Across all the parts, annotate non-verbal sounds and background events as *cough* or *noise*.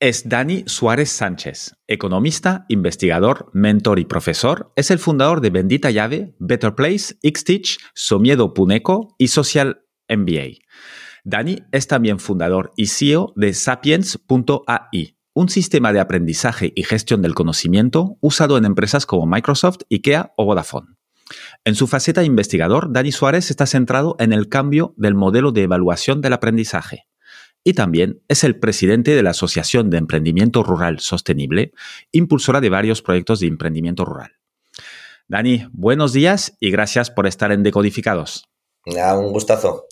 es Dani Suárez Sánchez, economista, investigador, mentor y profesor. Es el fundador de Bendita Llave, Better Place, Xteach, Somiedo Puneco y Social MBA. Dani es también fundador y CEO de Sapiens.ai, un sistema de aprendizaje y gestión del conocimiento usado en empresas como Microsoft, IKEA o Vodafone. En su faceta de investigador, Dani Suárez está centrado en el cambio del modelo de evaluación del aprendizaje y también es el presidente de la Asociación de Emprendimiento Rural Sostenible, impulsora de varios proyectos de emprendimiento rural. Dani, buenos días y gracias por estar en Decodificados. un gustazo.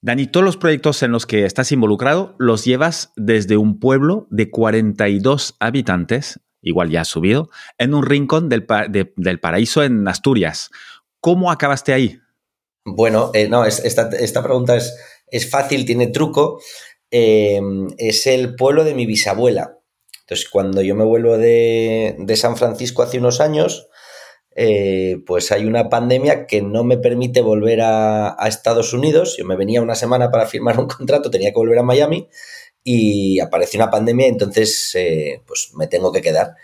Dani, todos los proyectos en los que estás involucrado los llevas desde un pueblo de 42 habitantes, igual ya has subido, en un rincón del, paraíso en Asturias. ¿Cómo acabaste ahí? Bueno, eh, no, esta, esta pregunta es, es fácil, tiene truco. Em, es el pueblo de mi bisabuela. Entonces, cuando yo me vuelvo de, San Francisco hace unos años, eh, pues hay una pandemia que no me permite volver a, Estados Unidos. Yo me venía una semana para firmar un contrato, tenía que volver a Miami y apareció una pandemia, entonces eh, pues me tengo que quedar.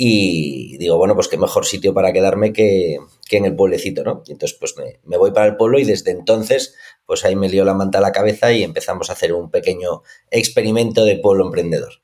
Y digo, bueno, pues qué mejor sitio para quedarme que, en el pueblecito, ¿no? Y entonces, pues me, me, voy para el pueblo y desde entonces pues ahí me lió la manta a la cabeza y empezamos a hacer un pequeño experimento de pueblo emprendedor.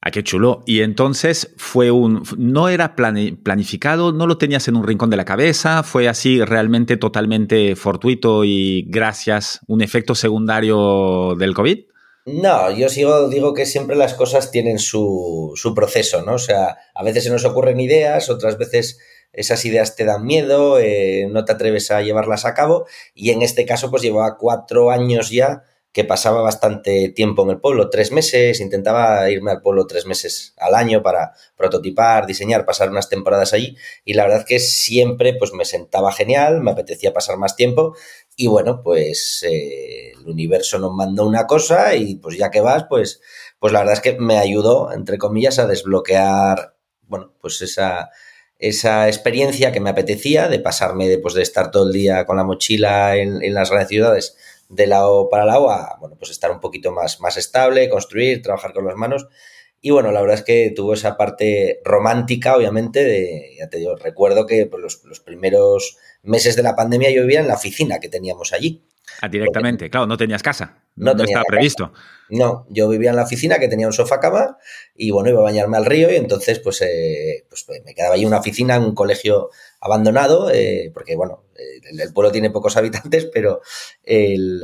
Ah, qué chulo. Y entonces fue un. No era planificado, no lo tenías en un rincón de la cabeza, fue así realmente totalmente fortuito y gracias, un efecto secundario del COVID. No, yo sigo, digo que siempre las cosas tienen su, su proceso, ¿no? O sea, a veces se nos ocurren ideas, otras veces esas ideas te dan miedo, eh, no te atreves a llevarlas a cabo y en este caso pues llevaba cuatro años ya que pasaba bastante tiempo en el pueblo, tres meses, intentaba irme al pueblo tres meses al año para prototipar, diseñar, pasar unas temporadas allí y la verdad que siempre pues me sentaba genial, me apetecía pasar más tiempo y bueno, pues eh, el universo nos mandó una cosa y pues ya que vas, pues, pues la verdad es que me ayudó, entre comillas, a desbloquear, bueno, pues esa, esa experiencia que me apetecía de pasarme después de estar todo el día con la mochila en, las grandes ciudades de lado para lado a, bueno, pues estar un poquito más, más estable, construir, trabajar con las manos. Y bueno, la verdad es que tuvo esa parte romántica, obviamente, de, ya te digo, recuerdo que pues, los, los primeros meses de la pandemia yo vivía en la oficina que teníamos allí. Ah, directamente, claro, no tenías casa. No, estaba previsto. No, yo vivía en la oficina que tenía un sofá cama y bueno, iba a bañarme al río y entonces pues, eh, pues me quedaba ahí una oficina en un colegio abandonado, eh, porque bueno, el, pueblo tiene pocos *laughs* habitantes, pero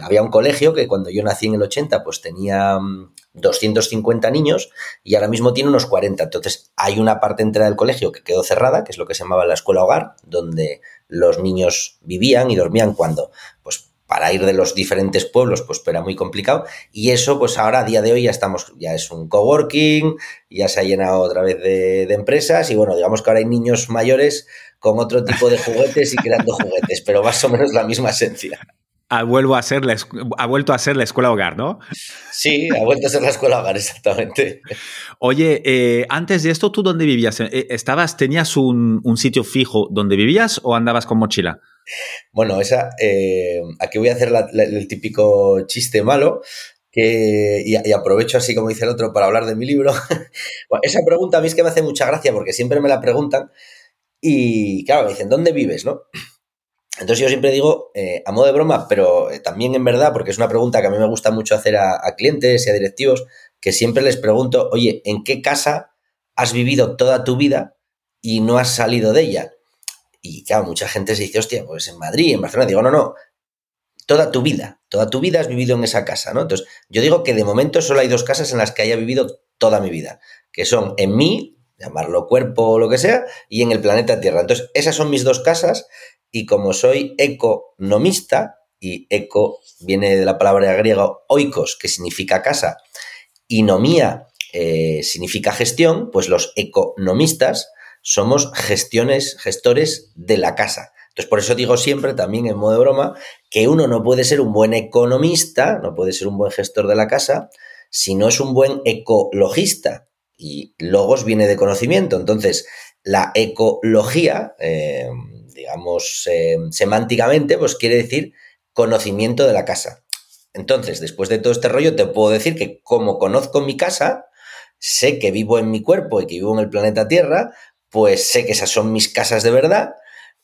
había un colegio que cuando yo nací en el 80 pues tenía 250 mm, niños y ahora mismo tiene unos 40. Entonces hay una parte entera del colegio que quedó cerrada, que es lo que se llamaba la escuela hogar, donde los niños vivían y dormían cuando pues para ir de los diferentes pueblos, pues era muy complicado. Y eso, pues ahora a día de hoy ya estamos, ya es un coworking, ya se ha llenado otra vez de, empresas y bueno, digamos que ahora hay niños mayores con otro tipo de juguetes y creando juguetes, pero más o menos la misma esencia. Ha, vuelvo a ser la, ha vuelto a ser la escuela hogar, ¿no? Sí, ha vuelto a ser la escuela hogar, exactamente. Oye, eh, antes de esto, ¿tú dónde vivías? Eh, ¿Estabas, tenías un, un sitio fijo donde vivías o andabas con mochila? Bueno, esa, eh, aquí voy a hacer el típico chiste malo, que, y, aprovecho así como dice el otro para hablar de mi libro. *laughs* esa pregunta a mí es que me hace mucha gracia porque siempre me la preguntan y claro, me dicen, ¿dónde vives? ¿no? Entonces yo siempre digo, eh, a modo de broma, pero eh, también en verdad, porque es una pregunta que a mí me gusta mucho hacer a, a clientes y a directivos, que siempre les pregunto, oye, ¿en qué casa has vivido toda tu vida y no has salido de ella? Y claro, mucha gente se dice, hostia, pues en Madrid, en Barcelona. Digo, no, no, toda tu vida, toda tu vida has vivido en esa casa, ¿no? Entonces, yo digo que de momento solo hay dos casas en las que haya vivido toda mi vida, que son en mí, llamarlo cuerpo o lo que sea, y en el planeta Tierra. Entonces, esas son mis dos casas, y como soy economista, y eco viene de la palabra griega oikos, que significa casa, y nomía eh, significa gestión, pues los economistas somos gestiones, gestores de la casa. Entonces, por eso digo siempre, también en modo de broma, que uno no puede ser un buen economista, no puede ser un buen gestor de la casa, si no es un buen ecologista. Y logos viene de conocimiento. Entonces, la ecología, eh, digamos, semánticamente, pues quiere decir conocimiento de la casa. Entonces, después de todo este rollo, te puedo decir que como conozco mi casa, sé que vivo en mi cuerpo y que vivo en el planeta Tierra, pues sé que esas son mis casas de verdad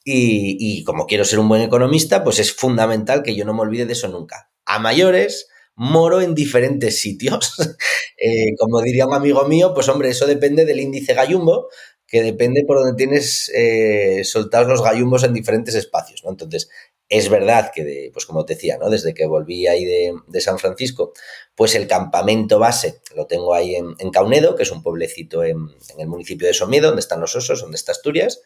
y, como quiero ser un buen economista, pues es fundamental que yo no me olvide de eso nunca. A mayores, moro en diferentes sitios. *laughs* Eh, como diría un amigo mío, pues hombre, eso depende del índice gallumbo, que depende por donde tienes eh, soltados los gallumbos en diferentes espacios, ¿no? Entonces, es verdad que, pues como te decía, ¿no? Desde que volví ahí de, San Francisco, pues el campamento base lo tengo ahí en, Caunedo, que es un pueblecito en, en, el municipio de Somiedo, donde están los osos, donde está Asturias.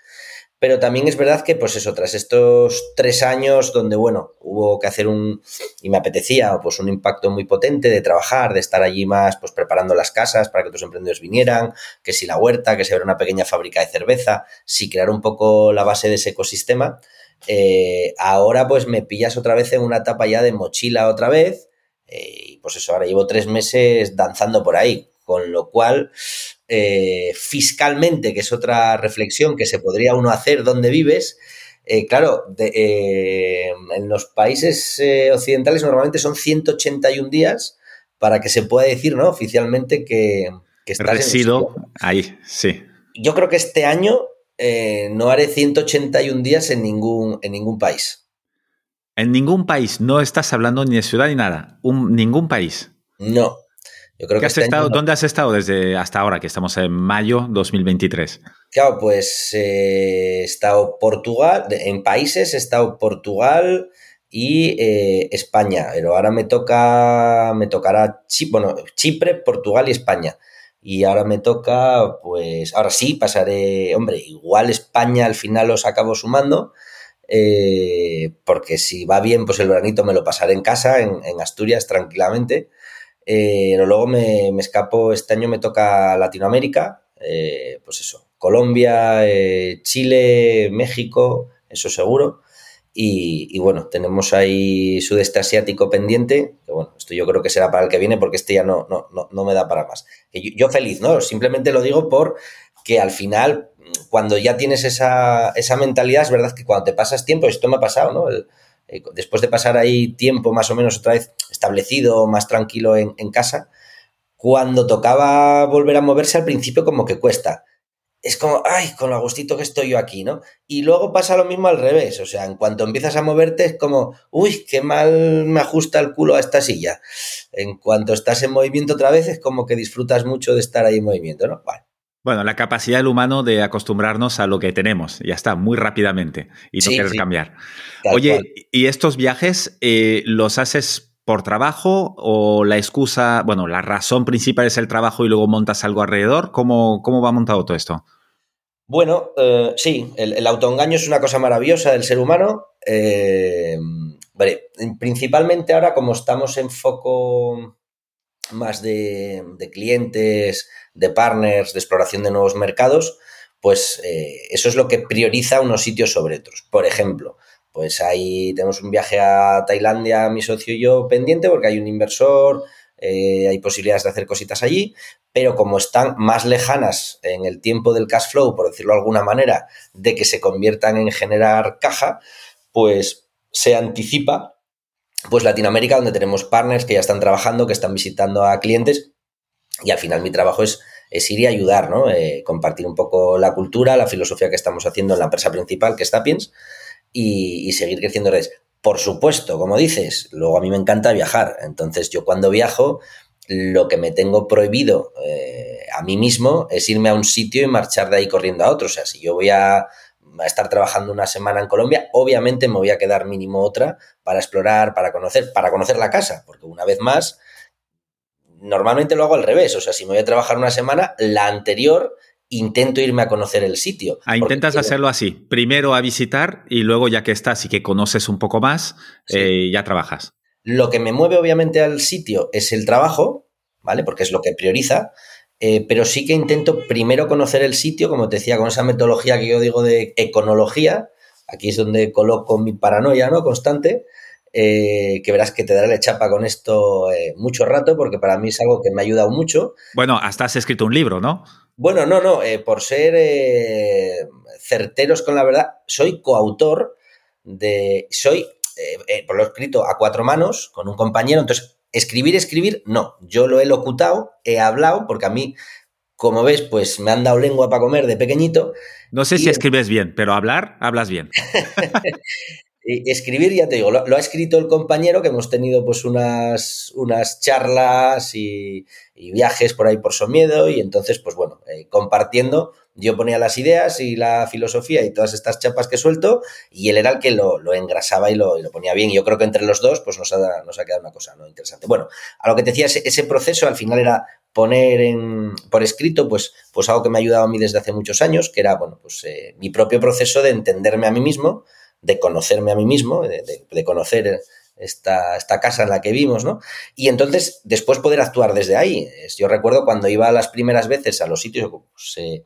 Pero también es verdad que, pues eso, tras estos tres años donde, bueno, hubo que hacer un, y me apetecía, pues un impacto muy potente de trabajar, de estar allí más, pues preparando las casas para que otros emprendedores vinieran, que si la huerta, que si era una pequeña fábrica de cerveza, si crear un poco la base de ese ecosistema, eh, ahora pues me pillas otra vez en una etapa ya de mochila otra vez, eh, y pues eso, ahora llevo tres meses danzando por ahí, con lo cual eh, fiscalmente, que es otra reflexión que se podría uno hacer donde vives, eh, claro, eh, en los países occidentales normalmente son 181 días para que se pueda decir ¿no? oficialmente que, que estás Resido ahí, sí. Yo creo que este año no haré 181 días en ningún, en ningún país. En ningún país, no estás hablando ni de ciudad ni nada, un, ningún país. No, este ¿Dónde has estado desde hasta ahora, que estamos en mayo 2023? Claro, pues eh, he estado Portugal, en países he estado Portugal y eh, España, pero ahora me toca, me tocará bueno, Chipre, Portugal y España. Y ahora me toca, pues, ahora sí, pasaré, hombre, igual España al final los acabo sumando, eh, porque si va bien, pues el veranito me lo pasaré en casa, en, en Asturias, tranquilamente. Eh, pero luego me, escapo, este año me toca Latinoamérica, eh, pues eso, Colombia, eh, Chile, México, eso seguro. Y, bueno, tenemos ahí sudeste asiático pendiente, que bueno, esto yo creo que será para el que viene porque este ya no, no, no, me da para más. Yo, feliz, ¿no? Simplemente lo digo por que al final, cuando ya tienes esa, esa mentalidad, es verdad que cuando te pasas tiempo, esto me ha pasado, ¿no? Eh, después de pasar ahí tiempo más o menos otra vez establecido, más tranquilo en, casa, cuando tocaba volver a moverse al principio como que cuesta. Es como, ay, con lo agustito que estoy yo aquí, ¿no? Y luego pasa lo mismo al revés, o sea, en cuanto empiezas a moverte es como, uy, qué mal me ajusta el culo a esta silla. En cuanto estás en movimiento otra vez es como que disfrutas mucho de estar ahí en movimiento, ¿no? Vale. Bueno, la capacidad del humano de acostumbrarnos a lo que tenemos, ya está, muy rápidamente, y no querer cambiar. Oye, ¿y estos viajes eh, los haces por trabajo o la excusa, bueno, la razón principal es el trabajo y luego montas algo alrededor? ¿Cómo, cómo va montado todo esto? Bueno, eh, sí, el, autoengaño es una cosa maravillosa del ser humano. Eh, vale, principalmente ahora como estamos en foco más de, clientes, de partners, de exploración de nuevos mercados, pues eh, eso es lo que prioriza unos sitios sobre otros. Por ejemplo, pues ahí tenemos un viaje a Tailandia, mi socio y yo, pendiente, porque hay un inversor, eh, hay posibilidades de hacer cositas allí, pero como están más lejanas en el tiempo del cash flow, por decirlo de alguna manera, de que se conviertan en generar caja, pues se anticipa pues Latinoamérica, donde tenemos partners que ya están trabajando, que están visitando a clientes y al final mi trabajo es, es ir y ayudar, ¿no? Eh, compartir un poco la cultura, la filosofía que estamos haciendo en la empresa principal, que es Tapiens, y, seguir creciendo redes. Por supuesto, como dices, luego a mí me encanta viajar. Entonces yo cuando viajo, lo que me tengo prohibido eh, a mí mismo es irme a un sitio y marchar de ahí corriendo a otro. O sea, si yo voy a, a, estar trabajando una semana en Colombia, obviamente me voy a quedar mínimo otra para explorar, para conocer, para conocer la casa, porque una vez más normalmente lo hago al revés. O sea, si me voy a trabajar una semana, la anterior intento irme a conocer el sitio. Ah, intentas hacerlo así. Primero a visitar y luego ya que estás y que conoces un poco más, eh, ya trabajas. Lo que me mueve obviamente al sitio es el trabajo, ¿vale? Porque es lo que prioriza. Eh, pero sí que intento primero conocer el sitio, como te decía, con esa metodología que yo digo de econología, aquí es donde coloco mi paranoia ¿no? constante, eh, que verás que te daré la chapa con esto eh, mucho rato, porque para mí es algo que me ha ayudado mucho. Bueno, hasta has escrito un libro, ¿no? Bueno, no, no, por ser certeros con la verdad, soy coautor de, soy, por lo escrito a cuatro manos, con un compañero, entonces Escribir, escribir, no. Yo lo he locutado, he hablado, porque a mí, como ves, pues me han dado lengua para comer de pequeñito. No sé si escribes bien, pero hablar, hablas bien. *laughs* escribir, ya te digo, lo, ha escrito el compañero, que hemos tenido pues unas, unas charlas y, viajes por ahí por Somiedo, y entonces, pues bueno, eh, compartiendo yo ponía las ideas y la filosofía y todas estas chapas que suelto y él era el que lo, engrasaba y lo, ponía bien. Yo creo que entre los dos pues nos ha, nos ha quedado una cosa ¿no? interesante. Bueno, a lo que te decía, ese, proceso al final era poner en, por escrito pues, pues algo que me ha ayudado a mí desde hace muchos años, que era bueno, pues, eh, mi propio proceso de entenderme a mí mismo, de conocerme a mí mismo, de, conocer esta, esta, casa en la que vimos, ¿no? Y entonces después poder actuar desde ahí. Yo recuerdo cuando iba las primeras veces a los sitios, pues, eh,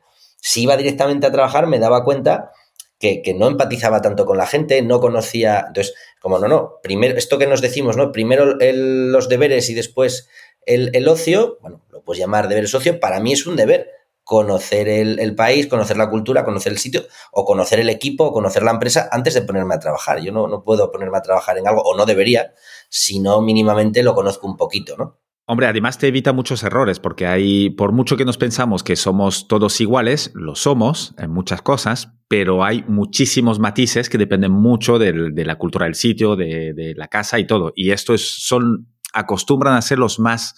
si iba directamente a trabajar me daba cuenta que, no empatizaba tanto con la gente, no conocía, entonces, como no, no, primero, esto que nos decimos, ¿no? Primero los deberes y después el, ocio, bueno, lo puedes llamar deberes ocio, para mí es un deber conocer el, país, conocer la cultura, conocer el sitio, o conocer el equipo, o conocer la empresa antes de ponerme a trabajar. Yo no, no puedo ponerme a trabajar en algo, o no debería, si no mínimamente lo conozco un poquito, ¿no? Hombre, además te evita muchos errores, porque hay, por mucho que nos pensamos que somos todos iguales, lo somos en muchas cosas, pero hay muchísimos matices que dependen mucho de la cultura del sitio, de, la casa y todo. Y esto es, son, acostumbran a ser los más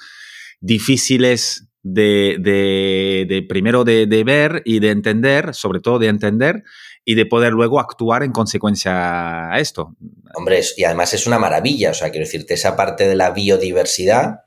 difíciles de, de primero de, ver y de entender, sobre todo de entender, y de poder luego actuar en consecuencia a esto. Hombre, y además es una maravilla, o sea, quiero decirte, esa parte de la biodiversidad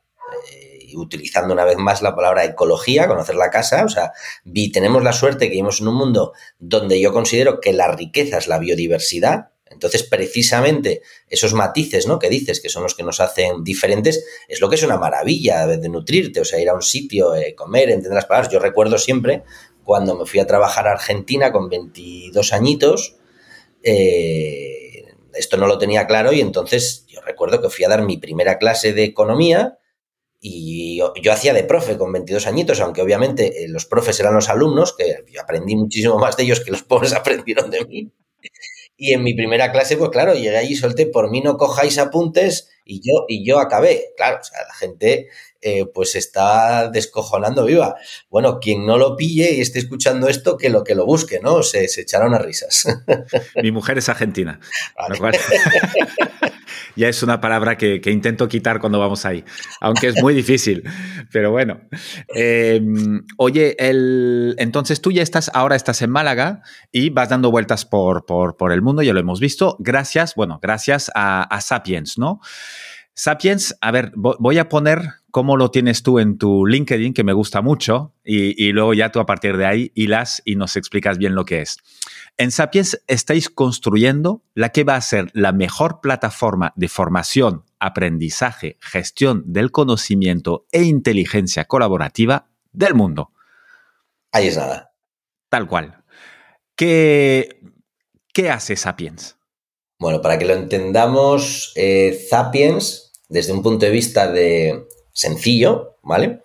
utilizando una vez más la palabra ecología, conocer la casa, o sea, vi, tenemos la suerte que vivimos en un mundo donde yo considero que la riqueza es la biodiversidad, entonces, precisamente esos matices, ¿no? Que dices que son los que nos hacen diferentes, es lo que es una maravilla de, nutrirte, o sea, ir a un sitio, eh, comer, entender las palabras. Yo recuerdo siempre cuando me fui a trabajar a Argentina con 22 añitos, eh, esto no lo tenía claro y entonces yo recuerdo que fui a dar mi primera clase de economía y yo, hacía de profe con 22 añitos, aunque obviamente eh, los profes eran los alumnos, que aprendí muchísimo más de ellos que los *laughs* pobres aprendieron de mí. Y en mi primera clase, pues claro, llegué allí y solté, por mí no cojáis apuntes y yo, y yo acabé. Claro, o sea, la gente eh, pues está descojonando viva. Bueno, quien no lo pille y esté escuchando esto, que lo que lo busque, ¿no? Se, se echaron a risas. Mi mujer es argentina. *laughs* ya es una palabra que, intento quitar cuando vamos ahí, aunque es muy difícil. Pero bueno. Em, oye, el, entonces tú ya estás, ahora estás en Málaga y vas dando vueltas por, por, el mundo, ya lo hemos visto, gracias, bueno, gracias a, a Sapiens, ¿no? Sapiens, a ver, voy a poner cómo lo tienes tú en tu LinkedIn, que me gusta mucho, y, luego ya tú a partir de ahí hilas y nos explicas bien lo que es. En Sapiens estáis construyendo la que va a ser la mejor plataforma de formación, aprendizaje, gestión del conocimiento e inteligencia colaborativa del mundo. Ahí es nada. Tal cual. ¿Qué, qué hace Sapiens? Bueno, para que lo entendamos, eh, Sapiens desde un punto de vista de sencillo, ¿vale?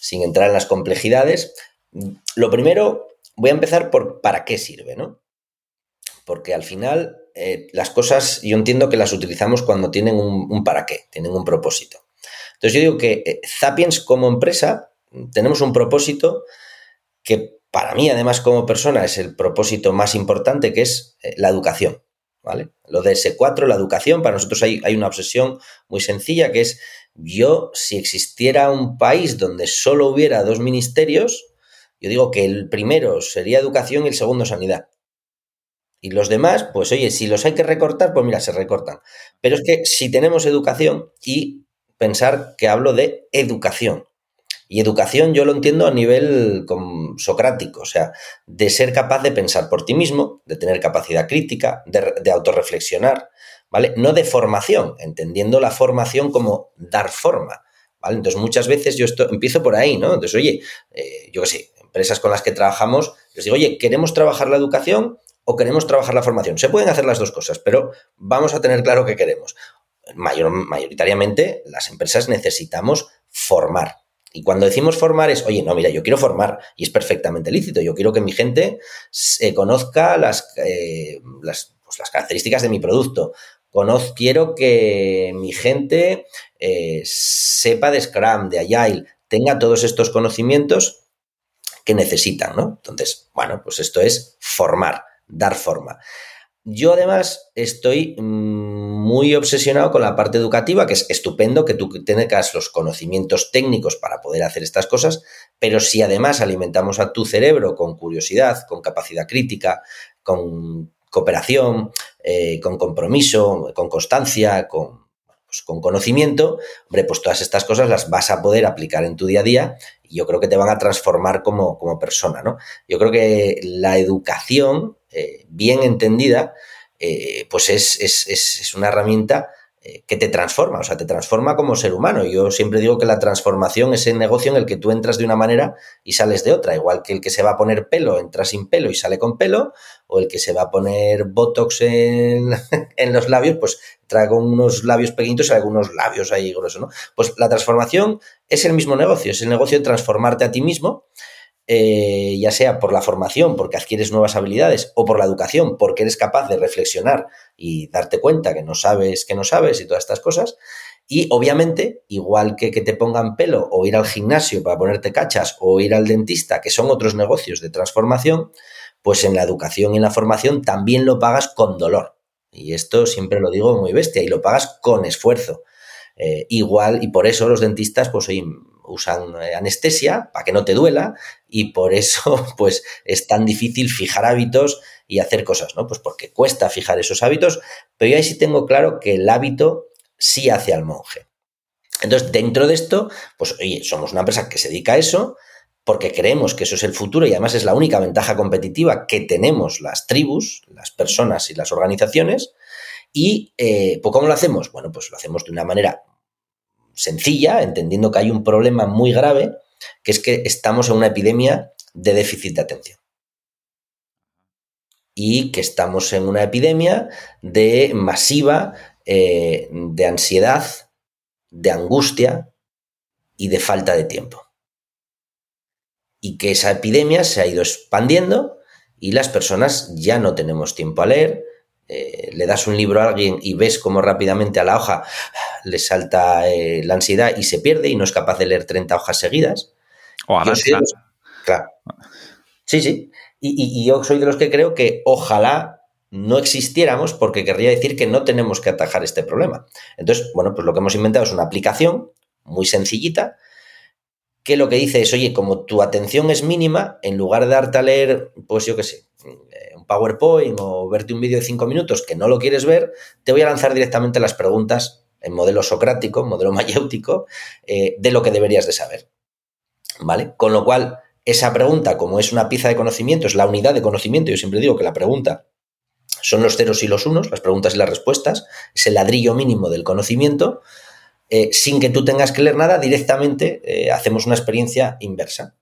Sin entrar en las complejidades. Lo primero, voy a empezar por para qué sirve, ¿no? Porque al final eh, las cosas yo entiendo que las utilizamos cuando tienen un, para qué, tienen un propósito. Entonces yo digo que eh, Sapiens como empresa tenemos un propósito que para mí además como persona es el propósito más importante que es eh, la educación. Lo de S4, la educación, para nosotros hay, hay, una obsesión muy sencilla que es yo, si existiera un país donde solo hubiera dos ministerios, yo digo que el primero sería educación y el segundo sanidad. Y los demás, pues oye, si los hay que recortar, pues mira, se recortan. Pero es que si tenemos educación y pensar que hablo de educación, y educación yo lo entiendo a nivel socrático, o sea, de ser capaz de pensar por ti mismo, de tener capacidad crítica, de, de autorreflexionar, ¿vale? No de formación, entendiendo la formación como dar forma, ¿vale? Entonces, muchas veces yo esto, empiezo por ahí, ¿no? Entonces, oye, eh, yo qué sé, empresas con las que trabajamos, les digo, oye, ¿queremos trabajar la educación o queremos trabajar la formación? Se pueden hacer las dos cosas, pero vamos a tener claro qué queremos. Mayor, mayoritariamente, las empresas necesitamos formar. Y cuando decimos formar es, oye, no, mira, yo quiero formar y es perfectamente lícito. Yo quiero que mi gente se conozca las, eh, las, pues, las características de mi producto, Conozco, quiero que mi gente eh, sepa de Scrum, de Agile, tenga todos estos conocimientos que necesitan, ¿no? Entonces, bueno, pues esto es formar, dar forma. Yo además estoy muy obsesionado con la parte educativa, que es estupendo que tú tengas los conocimientos técnicos para poder hacer estas cosas, pero si además alimentamos a tu cerebro con curiosidad, con capacidad crítica, con cooperación, eh, con compromiso, con constancia, con, pues, con conocimiento, hombre, pues todas estas cosas las vas a poder aplicar en tu día a día y yo creo que te van a transformar como, como persona, ¿no? Yo creo que la educación, eh, bien entendida, eh, pues es, es, es, una herramienta eh, que te transforma, o sea, te transforma como ser humano. Yo siempre digo que la transformación es el negocio en el que tú entras de una manera y sales de otra, igual que el que se va a poner pelo entra sin pelo y sale con pelo, o el que se va a poner botox en, *laughs* en los labios, pues trae con unos labios pequeñitos y sale con unos labios ahí gruesos, ¿no? Pues la transformación es el mismo negocio, es el negocio de transformarte a ti mismo eh, ya sea por la formación, porque adquieres nuevas habilidades, o por la educación, porque eres capaz de reflexionar y darte cuenta que no sabes, que no sabes y todas estas cosas. Y obviamente, igual que que te pongan pelo o ir al gimnasio para ponerte cachas o ir al dentista, que son otros negocios de transformación, pues en la educación y en la formación también lo pagas con dolor. Y esto siempre lo digo muy bestia, y lo pagas con esfuerzo. Eh, igual, y por eso los dentistas, pues usan eh, anestesia para que no te duela y por eso *laughs* pues es tan difícil fijar hábitos y hacer cosas, ¿no? Pues porque cuesta fijar esos hábitos, pero yo ahí sí tengo claro que el hábito sí hace al monje. Entonces, dentro de esto, pues oye, somos una empresa que se dedica a eso porque creemos que eso es el futuro y además es la única ventaja competitiva que tenemos las tribus, las personas y las organizaciones. ¿Y eh, pues, cómo lo hacemos? Bueno, pues lo hacemos de una manera sencilla, entendiendo que hay un problema muy grave, que es que estamos en una epidemia de déficit de atención. Y que estamos en una epidemia de masiva eh, de ansiedad, de angustia y de falta de tiempo. Y que esa epidemia se ha ido expandiendo y las personas ya no tenemos tiempo a leer, eh, le das un libro a alguien y ves cómo rápidamente a la hoja le salta eh, la ansiedad y se pierde y no es capaz de leer 30 hojas seguidas. O Claro. Sí, sí. Y, yo soy de los que creo que ojalá no existiéramos porque querría decir que no tenemos que atajar este problema. Entonces, bueno, pues lo que hemos inventado es una aplicación muy sencillita que lo que dice es, oye, como tu atención es mínima, en lugar de darte a leer, pues yo qué sé, PowerPoint o verte un vídeo de cinco minutos que no lo quieres ver, te voy a lanzar directamente las preguntas en modelo socrático, modelo *laughs* mayéutico, eh, de lo que deberías de saber. ¿Vale? Con lo cual, esa pregunta, como es una pieza de conocimiento, es la unidad de conocimiento, yo siempre digo que la pregunta son los ceros y los unos, las preguntas y las respuestas, es el ladrillo mínimo del conocimiento, eh, sin que tú tengas que leer nada, directamente eh, hacemos una experiencia inversa.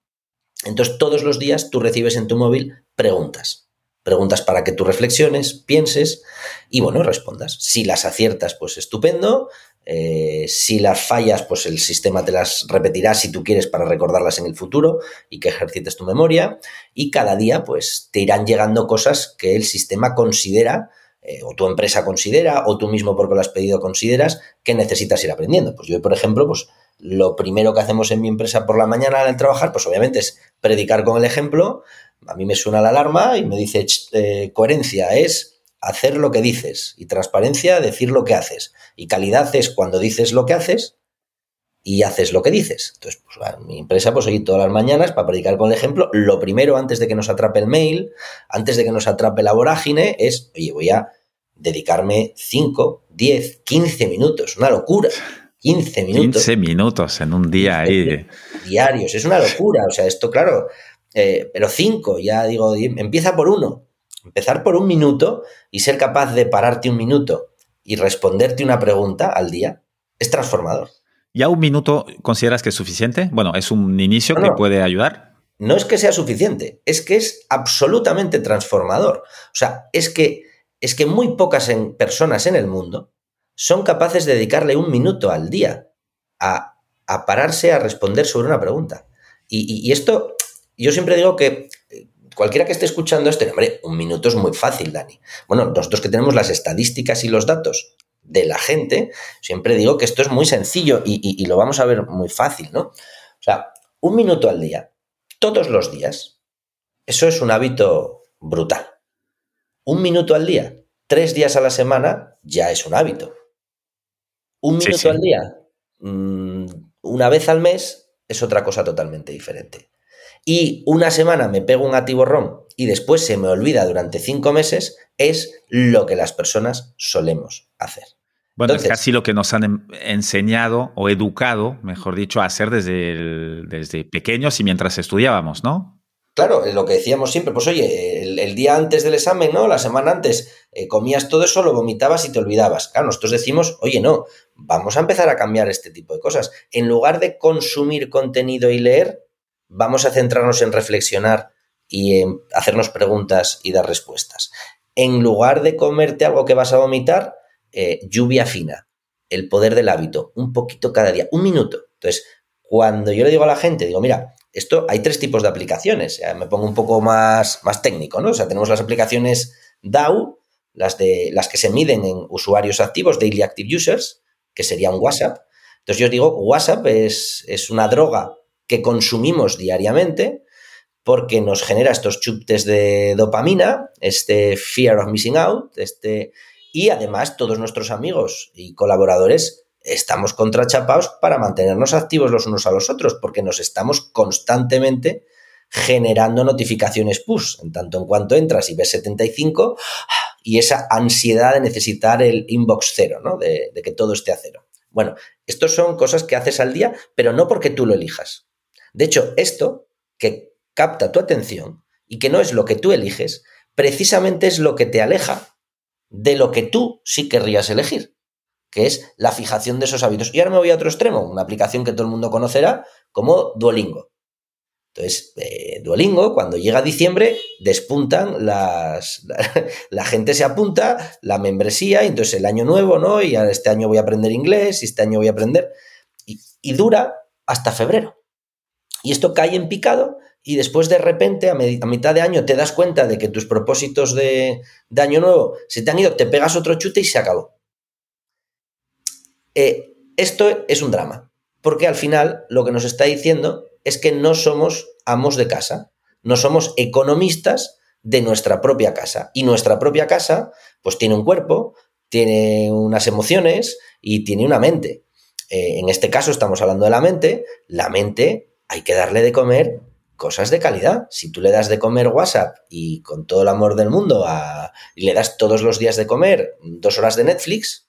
Entonces, todos los días tú recibes en tu móvil preguntas preguntas para que tú reflexiones, pienses y bueno, respondas. Si las aciertas, pues estupendo. Eh, si las fallas, pues el sistema te las repetirá si tú quieres para recordarlas en el futuro y que ejercites tu memoria. Y cada día, pues te irán llegando cosas que el sistema considera eh, o tu empresa considera, o tú mismo porque lo has pedido consideras que necesitas ir aprendiendo. Pues yo, por ejemplo, pues lo primero que hacemos en mi empresa por la mañana al trabajar, pues obviamente es predicar con el ejemplo, a mí me suena la alarma y me dice, eh, coherencia es hacer lo que dices y transparencia decir lo que haces. Y calidad es cuando dices lo que haces y haces lo que dices. Entonces, pues mi empresa, pues oye, todas las mañanas, para predicar con el ejemplo, lo primero antes de que nos atrape el mail, antes de que nos atrape la vorágine, es, oye, voy a dedicarme 5, 10, 15 minutos, una locura. 15 minutos. 15 minutos en un día ahí. Diarios, es una locura. O sea, esto, claro, eh, pero cinco, ya digo, empieza por uno. Empezar por un minuto y ser capaz de pararte un minuto y responderte una pregunta al día es transformador. ¿Ya un minuto consideras que es suficiente? Bueno, es un inicio que puede ayudar. No es que sea suficiente, es que es absolutamente transformador. O sea, es que, es que muy pocas personas en el mundo son capaces de dedicarle un minuto al día a, pararse a responder sobre una pregunta. Y, esto, yo siempre digo que eh, cualquiera que esté escuchando esto, hombre, un minuto es muy fácil, Dani. Bueno, nosotros que tenemos las estadísticas y los datos de la gente, siempre digo que esto es muy sencillo y, lo vamos a ver muy fácil, ¿no? O sea, un minuto al día, todos los días, eso es un hábito brutal. Un minuto al día, tres días a la semana, ya es un hábito. Un minuto al día, mm, una vez al mes, es otra cosa totalmente diferente. Y una semana me pego un atiborrón y después se me olvida durante cinco meses, es lo que las personas solemos hacer. Bueno, es casi lo que nos han em, enseñado o educado, mejor dicho, a hacer desde, desde pequeños y mientras estudiábamos, ¿no? Claro, lo que decíamos siempre, pues oye, el, día antes del examen, ¿no? La semana antes eh, comías todo eso, lo vomitabas y te olvidabas. Claro, nosotros decimos, oye, no, vamos a empezar a cambiar este tipo de cosas. En lugar de consumir contenido y leer, vamos a centrarnos en reflexionar y en hacernos preguntas y dar respuestas. En lugar de comerte algo que vas a vomitar, eh, lluvia fina, el poder del hábito, un poquito cada día, un minuto. Entonces, cuando yo le digo a la gente, digo, mira, esto hay tres tipos de aplicaciones, me pongo un poco más, más técnico, ¿no? O sea, tenemos las aplicaciones DAO, las, de, las que se miden en usuarios activos, Daily Active Users, que sería un WhatsApp. Entonces yo os digo, WhatsApp es, es una droga que consumimos diariamente porque nos genera estos chuptes de dopamina, este fear of missing out, este, y además todos nuestros amigos y colaboradores estamos contrachapados para mantenernos activos los unos a los otros, porque nos estamos constantemente generando notificaciones push, en tanto en cuanto entras y ves 75 y esa ansiedad de necesitar el inbox cero, ¿no? de, de que todo esté a cero. Bueno, estos son cosas que haces al día, pero no porque tú lo elijas. De hecho, esto que capta tu atención y que no es lo que tú eliges, precisamente es lo que te aleja de lo que tú sí querrías elegir, que es la fijación de esos hábitos. Y ahora me voy a otro extremo, una aplicación que todo el mundo conocerá como Duolingo. Entonces, eh, Duolingo, cuando llega diciembre, despuntan las. *laughs* La, gente se apunta, la membresía, y entonces el año nuevo, ¿no? Y este año voy a aprender inglés, y este año voy a aprender. y dura hasta febrero. Y esto cae en picado y después de repente, a, mitad de año, te das cuenta de que tus propósitos de, año nuevo se te han ido, te pegas otro chute y se acabó. Eh, esto es un drama, porque al final lo que nos está diciendo es que no somos amos de casa, no somos economistas de nuestra propia casa. Y nuestra propia casa, pues tiene un cuerpo, tiene unas emociones y tiene una mente. Eh, en este caso estamos hablando de la mente. La mente hay que darle de comer cosas de calidad. Si tú le das de comer WhatsApp y con todo el amor del mundo y le das todos los días de comer dos horas de Netflix,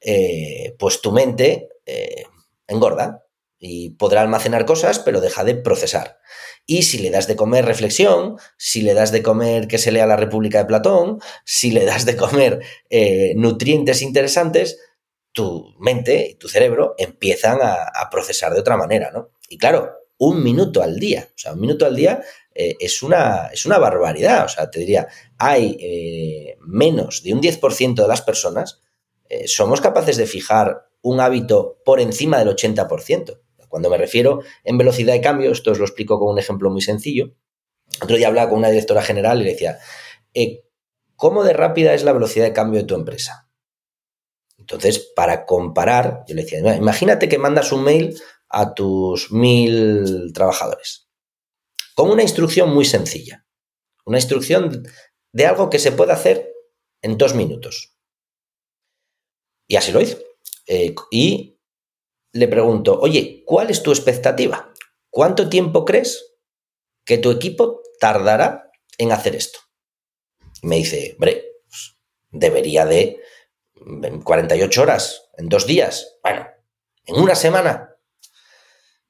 eh, pues tu mente eh, engorda y podrá almacenar cosas, pero deja de procesar. Y si le das de comer reflexión, si le das de comer que se lea la República de Platón, si le das de comer eh, nutrientes interesantes, tu mente y tu cerebro empiezan a, a procesar de otra manera, ¿no? Y claro, un minuto al día, o sea, un minuto al día eh, es, una, es una barbaridad, o sea, te diría, hay eh, menos de un 10% de las personas, eh, somos capaces de fijar un hábito por encima del 80%. Cuando me refiero en velocidad de cambio, esto os lo explico con un ejemplo muy sencillo. Otro día hablaba con una directora general y le decía, ¿cómo de rápida es la velocidad de cambio de tu empresa? Entonces, para comparar, yo le decía, imagínate que mandas un mail a tus mil trabajadores. Con una instrucción muy sencilla. Una instrucción de algo que se puede hacer en dos minutos. Y así lo hizo. Eh, y le pregunto, oye, ¿cuál es tu expectativa? ¿Cuánto tiempo crees que tu equipo tardará en hacer esto? Me dice, hombre, pues, debería de 48 horas, en dos días. Bueno, en una semana.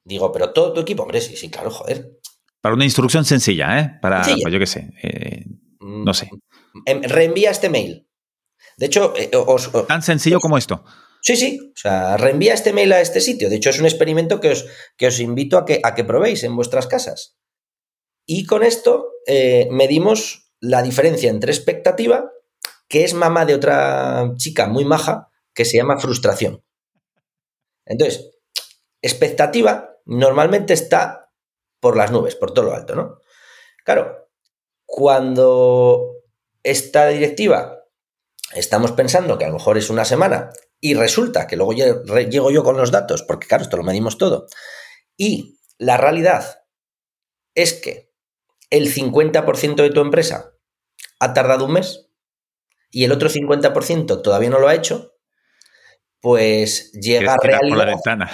Digo, pero todo tu equipo, hombre, sí, sí, claro, joder. Para una instrucción sencilla, ¿eh? Para, pues yo qué sé, eh, no sé. Em, reenvía este mail. De hecho, eh, Tan sencillo como esto. Sí, sí, o sea, reenvía este mail a este sitio. De hecho, es un experimento que os, que os invito a que, a que probéis en vuestras casas. Y con esto eh, medimos la diferencia entre expectativa, que es mamá de otra chica muy maja, que se llama frustración. Entonces, expectativa normalmente está por las nubes, por todo lo alto, ¿no? Claro, cuando esta directiva estamos pensando que a lo mejor es una semana y resulta que luego llego yo con los datos, porque claro, esto lo medimos todo, y la realidad es que el 50% de tu empresa ha tardado un mes y el otro 50% todavía no lo ha hecho, pues llega a realidad. *laughs*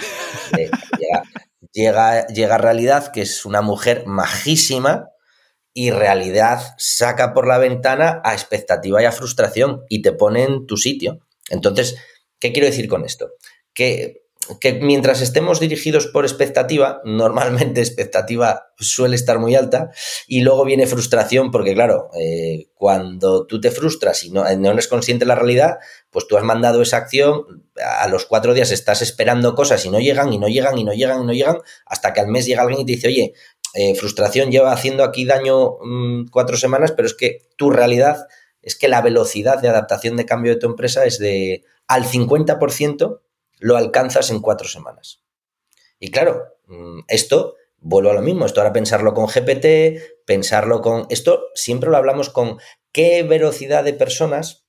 Llega, llega, a realidad que es una mujer majísima y realidad saca por la ventana a expectativa y a frustración y te pone en tu sitio. Entonces, ¿qué quiero decir con esto? Que que mientras estemos dirigidos por expectativa, normalmente expectativa suele estar muy alta y luego viene frustración porque claro, eh, cuando tú te frustras y no, no, eres consciente de la realidad, pues tú has mandado esa acción, a los cuatro días estás esperando cosas y no llegan y no llegan y no llegan y no llegan hasta que al mes llega alguien y te dice, oye, eh, frustración lleva haciendo aquí daño mmm, cuatro semanas, pero es que tu realidad es que la velocidad de adaptación de cambio de tu empresa es de al 50% lo alcanzas en cuatro semanas. Y claro, mm, esto, vuelvo a lo mismo, esto ahora pensarlo con GPT, pensarlo con... Esto siempre lo hablamos con qué velocidad de personas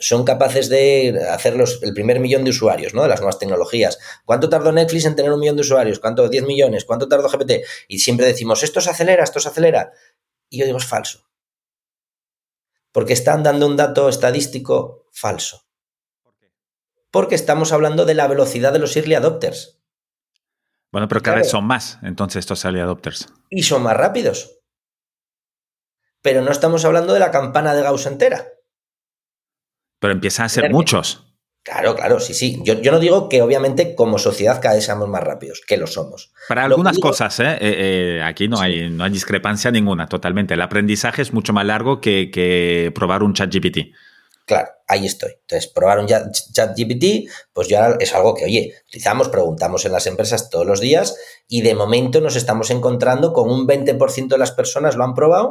son capaces de hacer el primer millón de usuarios, ¿no? De las nuevas tecnologías. ¿Cuánto tardó Netflix en tener un millón de usuarios? ¿Cuánto? 10 millones. ¿Cuánto tardó GPT? Y siempre decimos, esto se acelera, esto se acelera. Y yo digo, es falso. Porque están dando un dato estadístico falso porque estamos hablando de la velocidad de los early adopters. Bueno, pero cada vez son más, entonces, estos early adopters. Y son más rápidos. Pero no estamos hablando de la campana de Gauss entera. Pero empiezan a ser muchos. Claro, claro, sí, sí. Yo, yo, no digo que obviamente como sociedad cada vez seamos más rápidos, que lo somos. Para algunas digo, cosas, ¿eh? Eh, eh, aquí no, sí. hay, no hay discrepancia ninguna, totalmente. El aprendizaje es mucho más largo que, que probar un chat GPT. Claro, ahí estoy. Entonces, probar un chat GPT, pues ya es algo que, oye, utilizamos, preguntamos en las empresas todos los días y de momento nos estamos encontrando con un 20% de las personas lo han probado,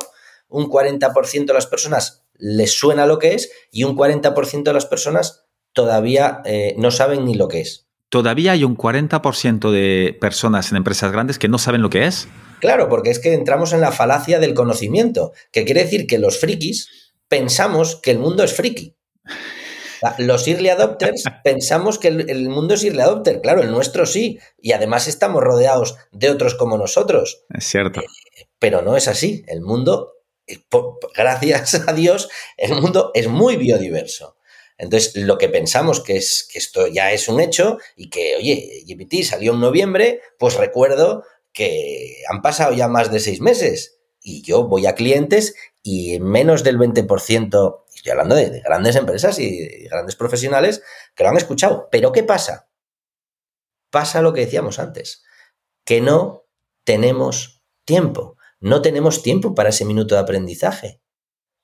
un 40% de las personas les suena lo que es y un 40% de las personas todavía eh, no saben ni lo que es. ¿Todavía hay un 40% de personas en empresas grandes que no saben lo que es? Claro, porque es que entramos en la falacia del conocimiento, que quiere decir que los frikis pensamos que el mundo es friki. Los early adopters *laughs* pensamos que el, el, mundo es early adopter, claro, el nuestro sí, y además estamos rodeados de otros como nosotros. Es cierto. Eh, pero no es así, el mundo, eh, gracias a Dios, el mundo es muy biodiverso. Entonces, lo que pensamos que es que esto ya es un hecho y que, oye, GPT salió en noviembre, pues recuerdo que han pasado ya más de seis meses y yo voy a clientes y menos del 20%, estoy hablando de, de grandes empresas y de grandes profesionales que lo han escuchado. Pero ¿qué pasa? Pasa lo que decíamos antes, que no tenemos tiempo, no tenemos tiempo para ese minuto de aprendizaje.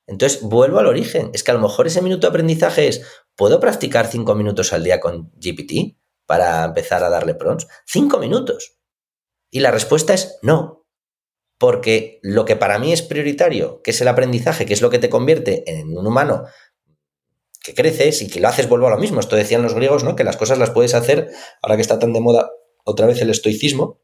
Entonces, vuelvo al origen. Es que a lo mejor ese minuto de aprendizaje es, ¿puedo practicar cinco minutos al día con GPT para empezar a darle prompts? Cinco minutos. Y la respuesta es no porque lo que para mí es prioritario, que es el aprendizaje, que es lo que te convierte en un humano que creces y que lo haces, vuelvo a lo mismo. Esto decían los griegos, ¿no? Que las cosas las puedes hacer, ahora que está tan de moda otra vez el estoicismo,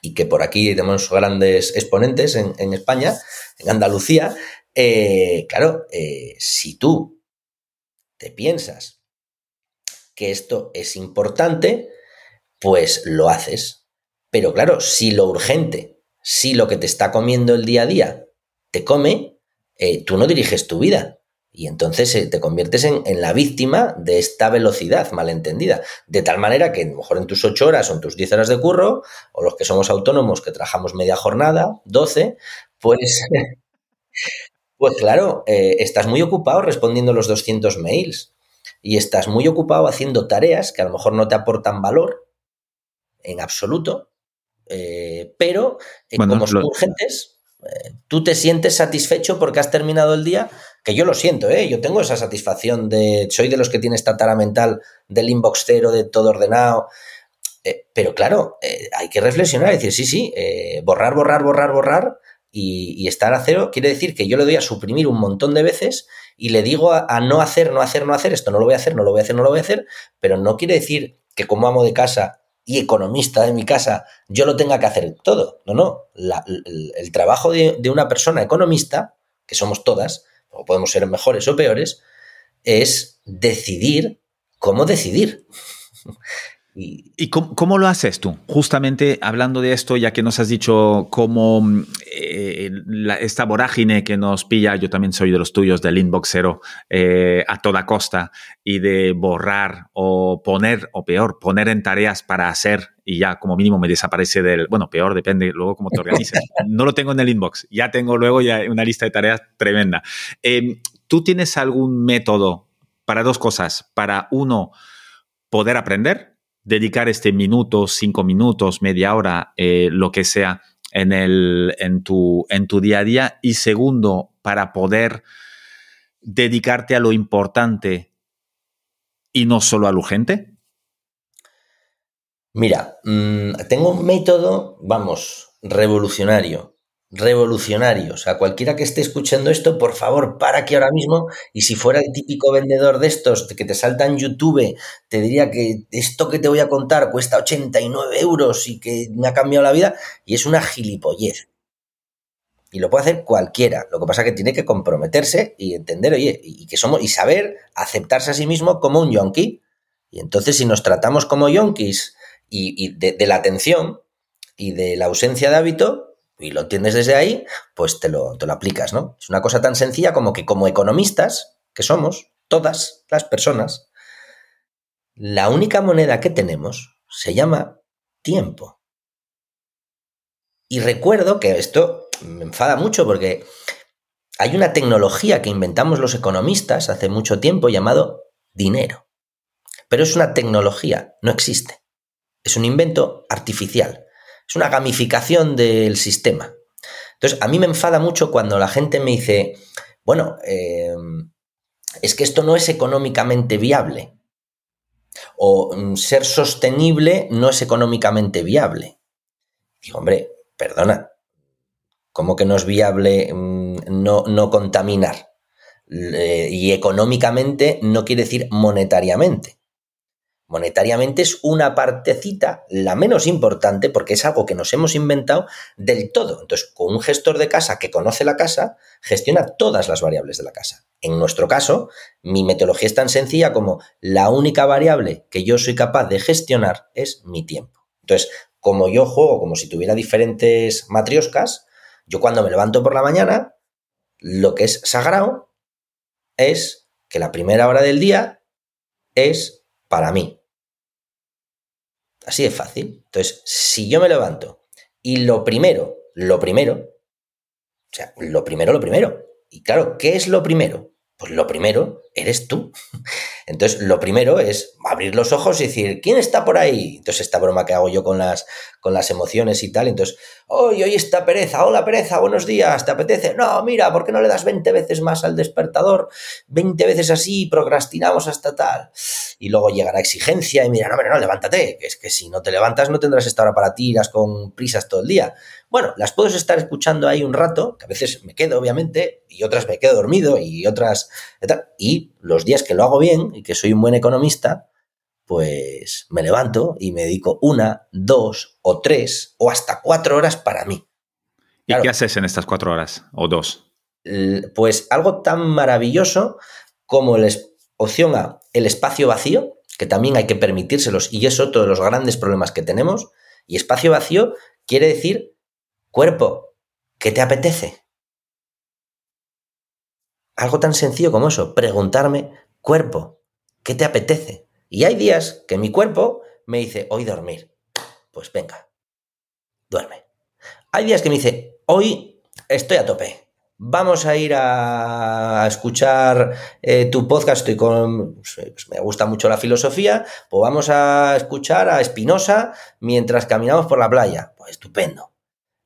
y que por aquí tenemos grandes exponentes en, España, en Andalucía. Eh, claro, eh, si tú te piensas que esto es importante, pues lo haces. Pero claro, si lo urgente si lo que te está comiendo el día a día te come, eh, tú no diriges tu vida. Y entonces eh, te conviertes en, la víctima de esta velocidad malentendida. De tal manera que a lo mejor en tus ocho horas o en tus diez horas de curro, o los que somos autónomos que trabajamos media jornada, 12, pues, *laughs* pues claro, eh, estás muy ocupado respondiendo los 200 mails y estás muy ocupado haciendo tareas que a lo mejor no te aportan valor en absoluto eh, pero eh, bueno, como son lo... urgentes, eh, tú te sientes satisfecho porque has terminado el día Que yo lo siento, ¿eh? Yo tengo esa satisfacción de. Soy de los que tiene esta tara mental del inbox cero, de todo ordenado. Pero claro, hay que reflexionar y decir, sí, sí, borrar, borrar, borrar, borrar y, estar a cero quiere decir que yo le doy a suprimir un montón de veces y le digo a, no hacer, no hacer, no hacer, esto no lo voy a hacer, no lo voy a hacer, no lo voy a hacer, pero no quiere decir que como amo de casa y economista de mi casa yo lo tenga que hacer todo. No, no. el, trabajo de, de una persona economista, que somos todas, o podemos ser mejores o peores, es decidir cómo decidir. ¿Y, cómo, lo haces tú? Justamente hablando de esto, ya que nos has dicho cómo eh, esta vorágine que nos pilla, yo también soy de los tuyos del inboxero eh, a toda costa y de borrar o poner, o peor, poner en tareas para hacer y ya como mínimo me desaparece del, bueno, peor, depende luego cómo te organizas. *laughs* no lo tengo en el inbox, ya tengo luego ya una lista de tareas tremenda. Em, ¿Tú tienes algún método para dos cosas? Para uno, poder aprender dedicar este minuto, cinco minutos, media hora, eh, lo que sea, en, el, en, tu, en tu día a día. Y segundo, para poder dedicarte a lo importante y no solo a lo urgente? Mira, mm, tengo un método, vamos, revolucionario revolucionario. O sea, cualquiera que esté escuchando esto, por favor, para aquí ahora mismo. Y si fuera el típico vendedor de estos que te salta en YouTube, te diría que esto que te voy a contar cuesta 89 euros y que me ha cambiado la vida. Y es una gilipollez. Y lo puede hacer cualquiera. Lo que pasa es que tiene que comprometerse y entender, oye, y que somos, y saber aceptarse a sí mismo como un yonki. Y entonces, si nos tratamos como yonkis y, de, de la atención y de la ausencia de hábito, y lo entiendes desde ahí, pues te lo, te lo aplicas, ¿no? Es una cosa tan sencilla como que como economistas, que somos, todas las personas, la única moneda que tenemos se llama tiempo. Y recuerdo que esto me enfada mucho porque hay una tecnología que inventamos los economistas hace mucho tiempo llamado dinero. Pero es una tecnología, no existe. Es un invento artificial. Es una gamificación del sistema. Entonces, a mí me enfada mucho cuando la gente me dice, bueno, eh, es que esto no es económicamente viable. O mm, ser sostenible no es económicamente viable. Digo, hombre, perdona, ¿cómo que no es viable mm, no, no contaminar? y económicamente no quiere decir monetariamente monetariamente es una partecita, la menos importante, porque es algo que nos hemos inventado del todo. Entonces, con un gestor de casa que conoce la casa, gestiona todas las variables de la casa. En nuestro caso, mi metodología es tan sencilla como la única variable que yo soy capaz de gestionar es mi tiempo. Entonces, como yo juego como si tuviera diferentes matrioscas, yo cuando me levanto por la mañana, lo que es sagrado es que la primera hora del día es para mí, Así de fácil. Entonces, si yo me levanto y lo primero, lo primero, o sea, lo primero, lo primero. Y claro, ¿qué es lo primero? Pues lo primero eres tú. *laughs* Entonces, lo primero es abrir los ojos y decir, ¿quién está por ahí? Entonces, esta broma que hago yo con las, con las emociones y tal. Entonces, hoy, hoy está pereza, hola pereza, buenos días, ¿te apetece? No, mira, ¿por qué no le das 20 veces más al despertador? 20 veces así, procrastinamos hasta tal. Y luego llega la exigencia y mira, no, no, levántate, que es que si no te levantas no tendrás esta hora para ti, irás con prisas todo el día. Bueno, las puedo estar escuchando ahí un rato, que a veces me quedo, obviamente, y otras me quedo dormido y otras... Y los días que lo hago bien y que soy un buen economista, pues me levanto y me dedico una, dos o tres o hasta cuatro horas para mí. ¿Y qué haces en estas cuatro horas o dos? Pues algo tan maravilloso como la opción A, el espacio vacío, que también hay que permitírselos y es otro de los grandes problemas que tenemos. Y espacio vacío quiere decir cuerpo, ¿qué te apetece? Algo tan sencillo como eso, preguntarme, cuerpo, ¿qué te apetece? Y hay días que mi cuerpo me dice, hoy dormir. Pues venga, duerme. Hay días que me dice, hoy estoy a tope. Vamos a ir a escuchar eh, tu podcast. Estoy con. Pues me gusta mucho la filosofía. Pues vamos a escuchar a Espinosa mientras caminamos por la playa. Pues estupendo.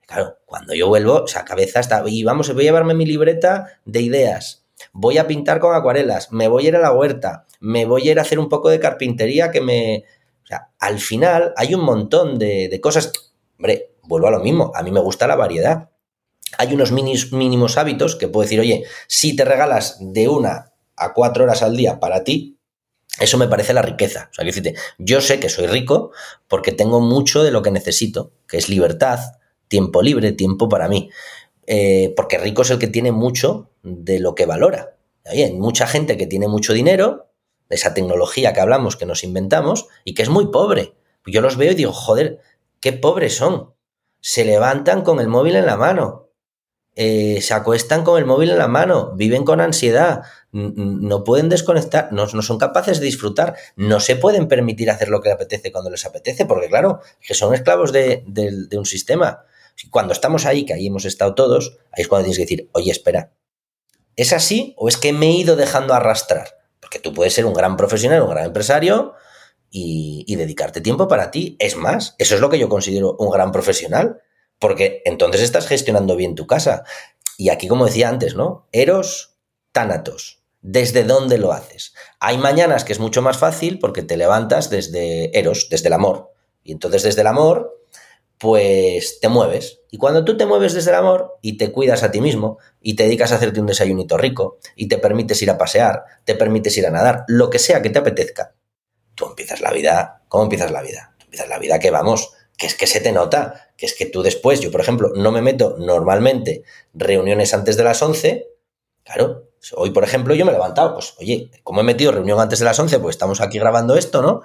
Claro, cuando yo vuelvo, o sea, cabeza está. Y vamos, voy a llevarme mi libreta de ideas voy a pintar con acuarelas, me voy a ir a la huerta, me voy a ir a hacer un poco de carpintería que me... O sea, al final hay un montón de, cosas. Hombre, vuelvo a lo mismo, a mí me gusta la variedad. Hay unos mínimos hábitos que puedo decir, oye, si te regalas de una a cuatro horas al día para ti, eso me parece la riqueza. O sea, que yo sé que soy rico porque tengo mucho de lo que necesito, que es libertad, tiempo libre, tiempo para mí. Eh, porque rico es el que tiene mucho de lo que valora. Hay mucha gente que tiene mucho dinero, de esa tecnología que hablamos, que nos inventamos, y que es muy pobre. Yo los veo y digo, joder, qué pobres son. Se levantan con el móvil en la mano, eh, se acuestan con el móvil en la mano, viven con ansiedad, no pueden desconectar, no, son capaces de disfrutar, no se pueden permitir hacer lo que les apetece cuando les apetece, porque claro, que son esclavos de un sistema. Cuando estamos ahí, que ahí hemos estado todos, ahí es cuando tienes que decir, oye, espera, ¿es así o es que me he ido dejando arrastrar? Porque tú puedes ser un gran profesional, un gran empresario y, dedicarte tiempo para ti. Es más, eso es lo que yo considero un gran profesional, porque entonces estás gestionando bien tu casa. Y aquí, como decía antes, ¿no? Eros, tánatos. ¿Desde dónde lo haces? Hay mañanas que es mucho más fácil porque te levantas desde Eros, desde el amor. Y entonces desde el amor pues te mueves. Y cuando tú te mueves desde el amor y te cuidas a ti mismo y te dedicas a hacerte un desayunito rico y te permites ir a pasear, te permites ir a nadar, lo que sea que te apetezca, tú empiezas la vida. ¿Cómo empiezas la vida? empiezas la vida que vamos, que es que se te nota, que es que tú después, yo por ejemplo, no me meto normalmente reuniones antes de las 11, claro, hoy por ejemplo yo me he levantado, pues oye, como he metido reunión antes de las 11, pues estamos aquí grabando esto, ¿no?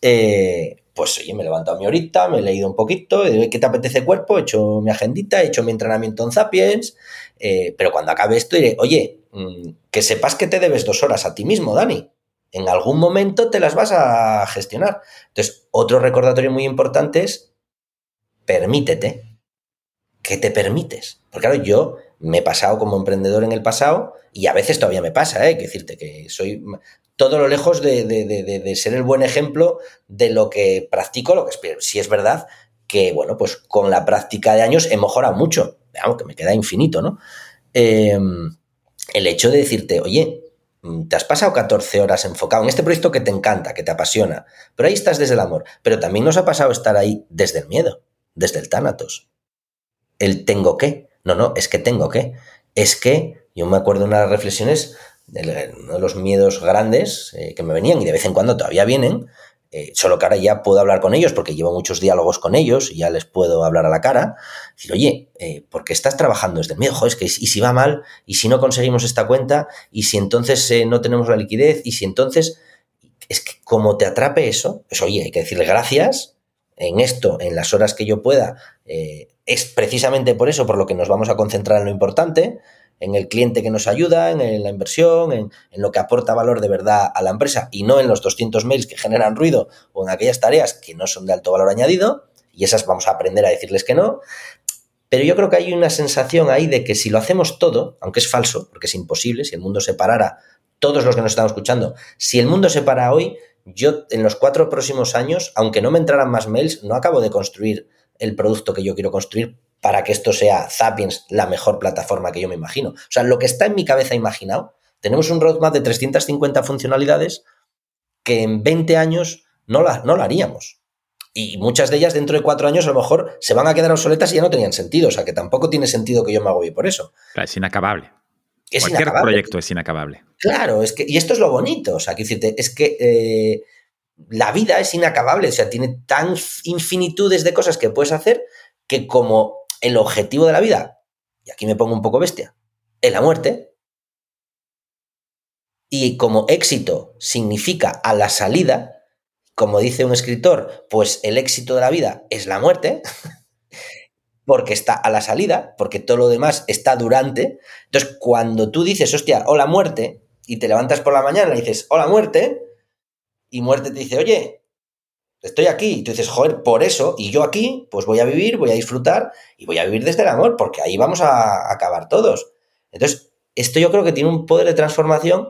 Eh, pues oye, me he levantado mi horita, me he leído un poquito, ¿qué te apetece cuerpo? He hecho mi agendita, he hecho mi entrenamiento en Zapiens, eh, pero cuando acabe esto diré, oye, mm, que sepas que te debes dos horas a ti mismo, Dani. En algún momento te las vas a gestionar. Entonces, otro recordatorio muy importante es, permítete. ¿Qué te permites? Porque claro, yo me he pasado como emprendedor en el pasado y a veces todavía me pasa, ¿eh? Que decirte que soy todo lo lejos de, ser el buen ejemplo de lo que practico, lo que si es verdad que, bueno, pues con la práctica de años he mejorado mucho, aunque me queda infinito, ¿no? Em, el hecho de decirte, oye, te has pasado 14 horas enfocado en este proyecto que te encanta, que te apasiona, pero ahí estás desde el amor, pero también nos ha pasado estar ahí desde el miedo, desde el tánatos. El tengo que. No, no, es que tengo que. Es que, yo me acuerdo de unas reflexiones uno de los miedos grandes eh, que me venían y de vez en cuando todavía vienen, eh, solo que ahora ya puedo hablar con ellos porque llevo muchos diálogos con ellos y ya les puedo hablar a la cara. Decir, oye, eh, ¿por qué estás trabajando desde el miedo? Es que y si va mal, y si no conseguimos esta cuenta, y si entonces no tenemos la liquidez, y si entonces. Es que como te atrape eso, pues oye, hay que decirle gracias en esto, en las horas que yo pueda. es precisamente por eso por lo que nos vamos a concentrar en lo importante en el cliente que nos ayuda, en la inversión, en, lo que aporta valor de verdad a la empresa y no en los 200 mails que generan ruido o en aquellas tareas que no son de alto valor añadido, y esas vamos a aprender a decirles que no. Pero yo creo que hay una sensación ahí de que si lo hacemos todo, aunque es falso, porque es imposible, si el mundo se parara, todos los que nos estamos escuchando, si el mundo se para hoy, yo en los cuatro próximos años, aunque no me entraran más mails, no acabo de construir el producto que yo quiero construir para que esto sea Zapiens la mejor plataforma que yo me imagino. O sea, lo que está en mi cabeza imaginado, tenemos un roadmap de 350 funcionalidades que en 20 años no la, no la haríamos. Y muchas de ellas dentro de cuatro años a lo mejor se van a quedar obsoletas y ya no tenían sentido. O sea, que tampoco tiene sentido que yo me agobie por eso. es inacabable. Cualquier proyecto es inacabable. Claro, es que, y esto es lo bonito. O sea, que decirte, es que eh, la vida es inacabable. O sea, tiene tan infinitudes de cosas que puedes hacer que como el objetivo de la vida, y aquí me pongo un poco bestia, es la muerte. Y como éxito significa a la salida, como dice un escritor, pues el éxito de la vida es la muerte, *laughs* porque está a la salida, porque todo lo demás está durante. Entonces, cuando tú dices, hostia, hola muerte, y te levantas por la mañana y dices, hola muerte, y muerte te dice, oye, estoy aquí. Y tú dices, joder, por eso, y yo aquí, pues voy a vivir, voy a disfrutar y voy a vivir desde el amor, porque ahí vamos a acabar todos. Entonces, esto yo creo que tiene un poder de transformación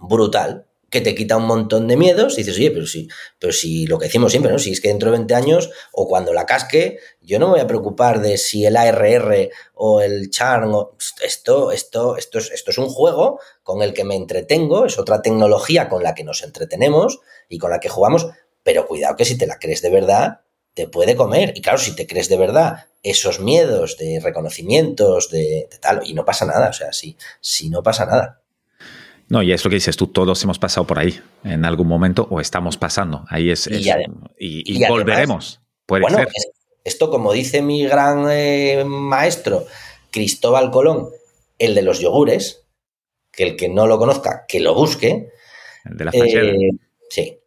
brutal. que te quita un montón de miedos y dices, oye, pero sí, pero si lo que decimos siempre, ¿no? Si es que dentro de 20 años o cuando la casque, yo no me voy a preocupar de si el ARR o el charm o esto, esto, esto es, esto es un juego con el que me entretengo, es otra tecnología con la que nos entretenemos y con la que jugamos, pero cuidado que si te la crees de verdad, te puede comer. Y claro, si te crees de verdad esos miedos de reconocimientos, de, tal, y no pasa nada, o sea, si, si no pasa nada. No, y es lo que dices tú, todos hemos pasado por ahí en algún momento o estamos pasando. Ahí es. y, volveremos. puede ser. Esto, como dice mi gran eh, maestro Cristóbal Colón, el de los yogures, que el que no lo conozca, que lo busque. El de la eh, Sí.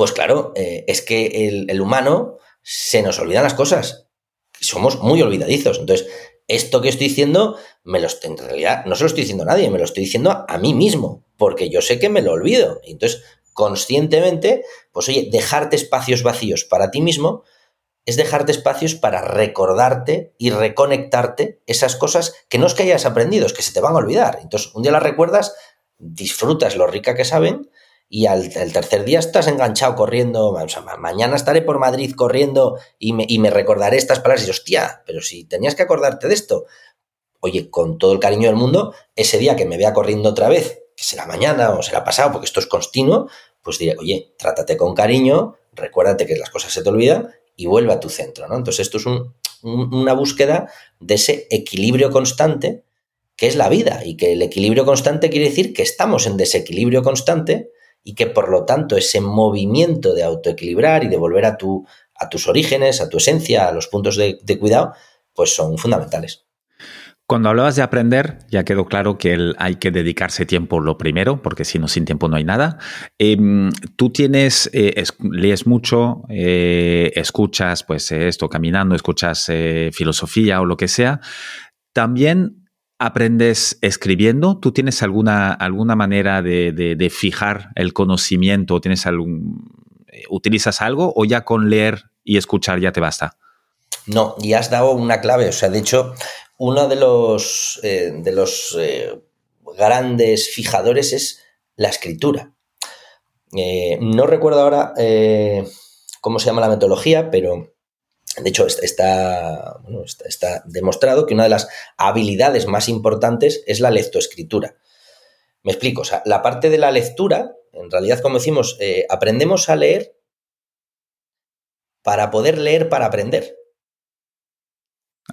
Pues claro, eh, es que el, humano se nos olvidan las cosas. Somos muy olvidadizos. Entonces, esto que estoy diciendo, me lo, en realidad no se lo estoy diciendo a nadie, me lo estoy diciendo a, mí mismo, porque yo sé que me lo olvido. Entonces, conscientemente, pues oye, dejarte espacios vacíos para ti mismo es dejarte espacios para recordarte y reconectarte esas cosas que no es que hayas aprendido, es que se te van a olvidar. Entonces, un día las recuerdas, disfrutas lo rica que saben y al tercer día estás enganchado corriendo, mañana estaré por Madrid corriendo y me, y me recordaré estas palabras y hostia, pero si tenías que acordarte de esto, oye, con todo el cariño del mundo, ese día que me vea corriendo otra vez, que será mañana o será pasado, porque esto es continuo, pues diré, oye, trátate con cariño, recuérdate que las cosas se te olvidan y vuelve a tu centro, ¿no? Entonces esto es una búsqueda de ese equilibrio constante que es la vida y que el equilibrio constante quiere decir que estamos en desequilibrio constante y que por lo tanto ese movimiento de autoequilibrar y de volver a, tu, a tus orígenes, a tu esencia, a los puntos de, cuidado, pues son fundamentales. Cuando hablabas de aprender, ya quedó claro que hay que dedicarse tiempo lo primero, porque si no, sin tiempo no hay nada. Em, tú tienes, eh, lees mucho, eh, escuchas, pues esto, caminando, escuchas eh, filosofía o lo que sea. También aprendes escribiendo? ¿Tú tienes alguna, alguna manera de, fijar el conocimiento? ¿Tienes algún, eh, ¿Utilizas algo o ya con leer y escuchar ya te basta? No, y has dado una clave. O sea, de hecho, uno de los, eh, de los eh, grandes fijadores es la escritura. no recuerdo ahora cómo se llama la metodología, pero de hecho, está, está, demostrado que una de las habilidades más importantes es la lectoescritura. Me explico, o sea, la parte de la lectura, en realidad, como decimos, eh, aprendemos a leer para poder leer para aprender.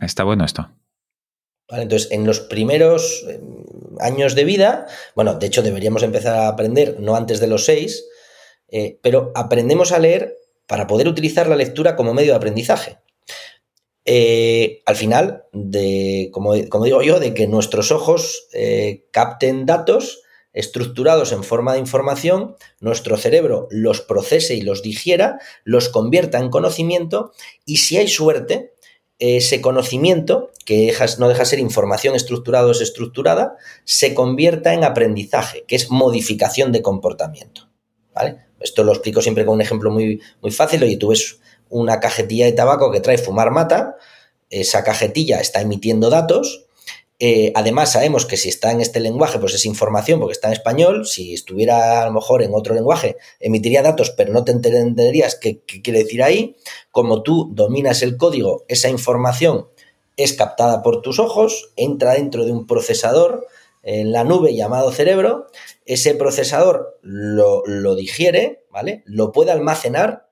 Está bueno esto. entonces, en los primeros eh, años de vida, bueno, de hecho deberíamos empezar a aprender no antes de los seis, eh, pero aprendemos a leer para poder utilizar la lectura como medio de aprendizaje. Eh, al final, de, como, digo yo, de que nuestros ojos eh, capten datos estructurados en forma de información, nuestro cerebro los procese y los digiera, los convierta en conocimiento y si hay suerte, ese conocimiento, que no deja de ser información estructurada o desestructurada, se convierta en aprendizaje, que es modificación de comportamiento. ¿vale? Esto lo explico siempre con un ejemplo muy, muy fácil. Oye, tú ves una cajetilla de tabaco que trae fumar mata, esa cajetilla está emitiendo datos. Eh, además, sabemos que si está en este lenguaje, pues es información porque está en español. Si estuviera a lo mejor en otro lenguaje, emitiría datos, pero no te entenderías qué, qué quiere decir ahí. Como tú dominas el código, esa información es captada por tus ojos, entra dentro de un procesador en la nube llamado cerebro, ese procesador lo, digiere, ¿vale? Lo puede almacenar,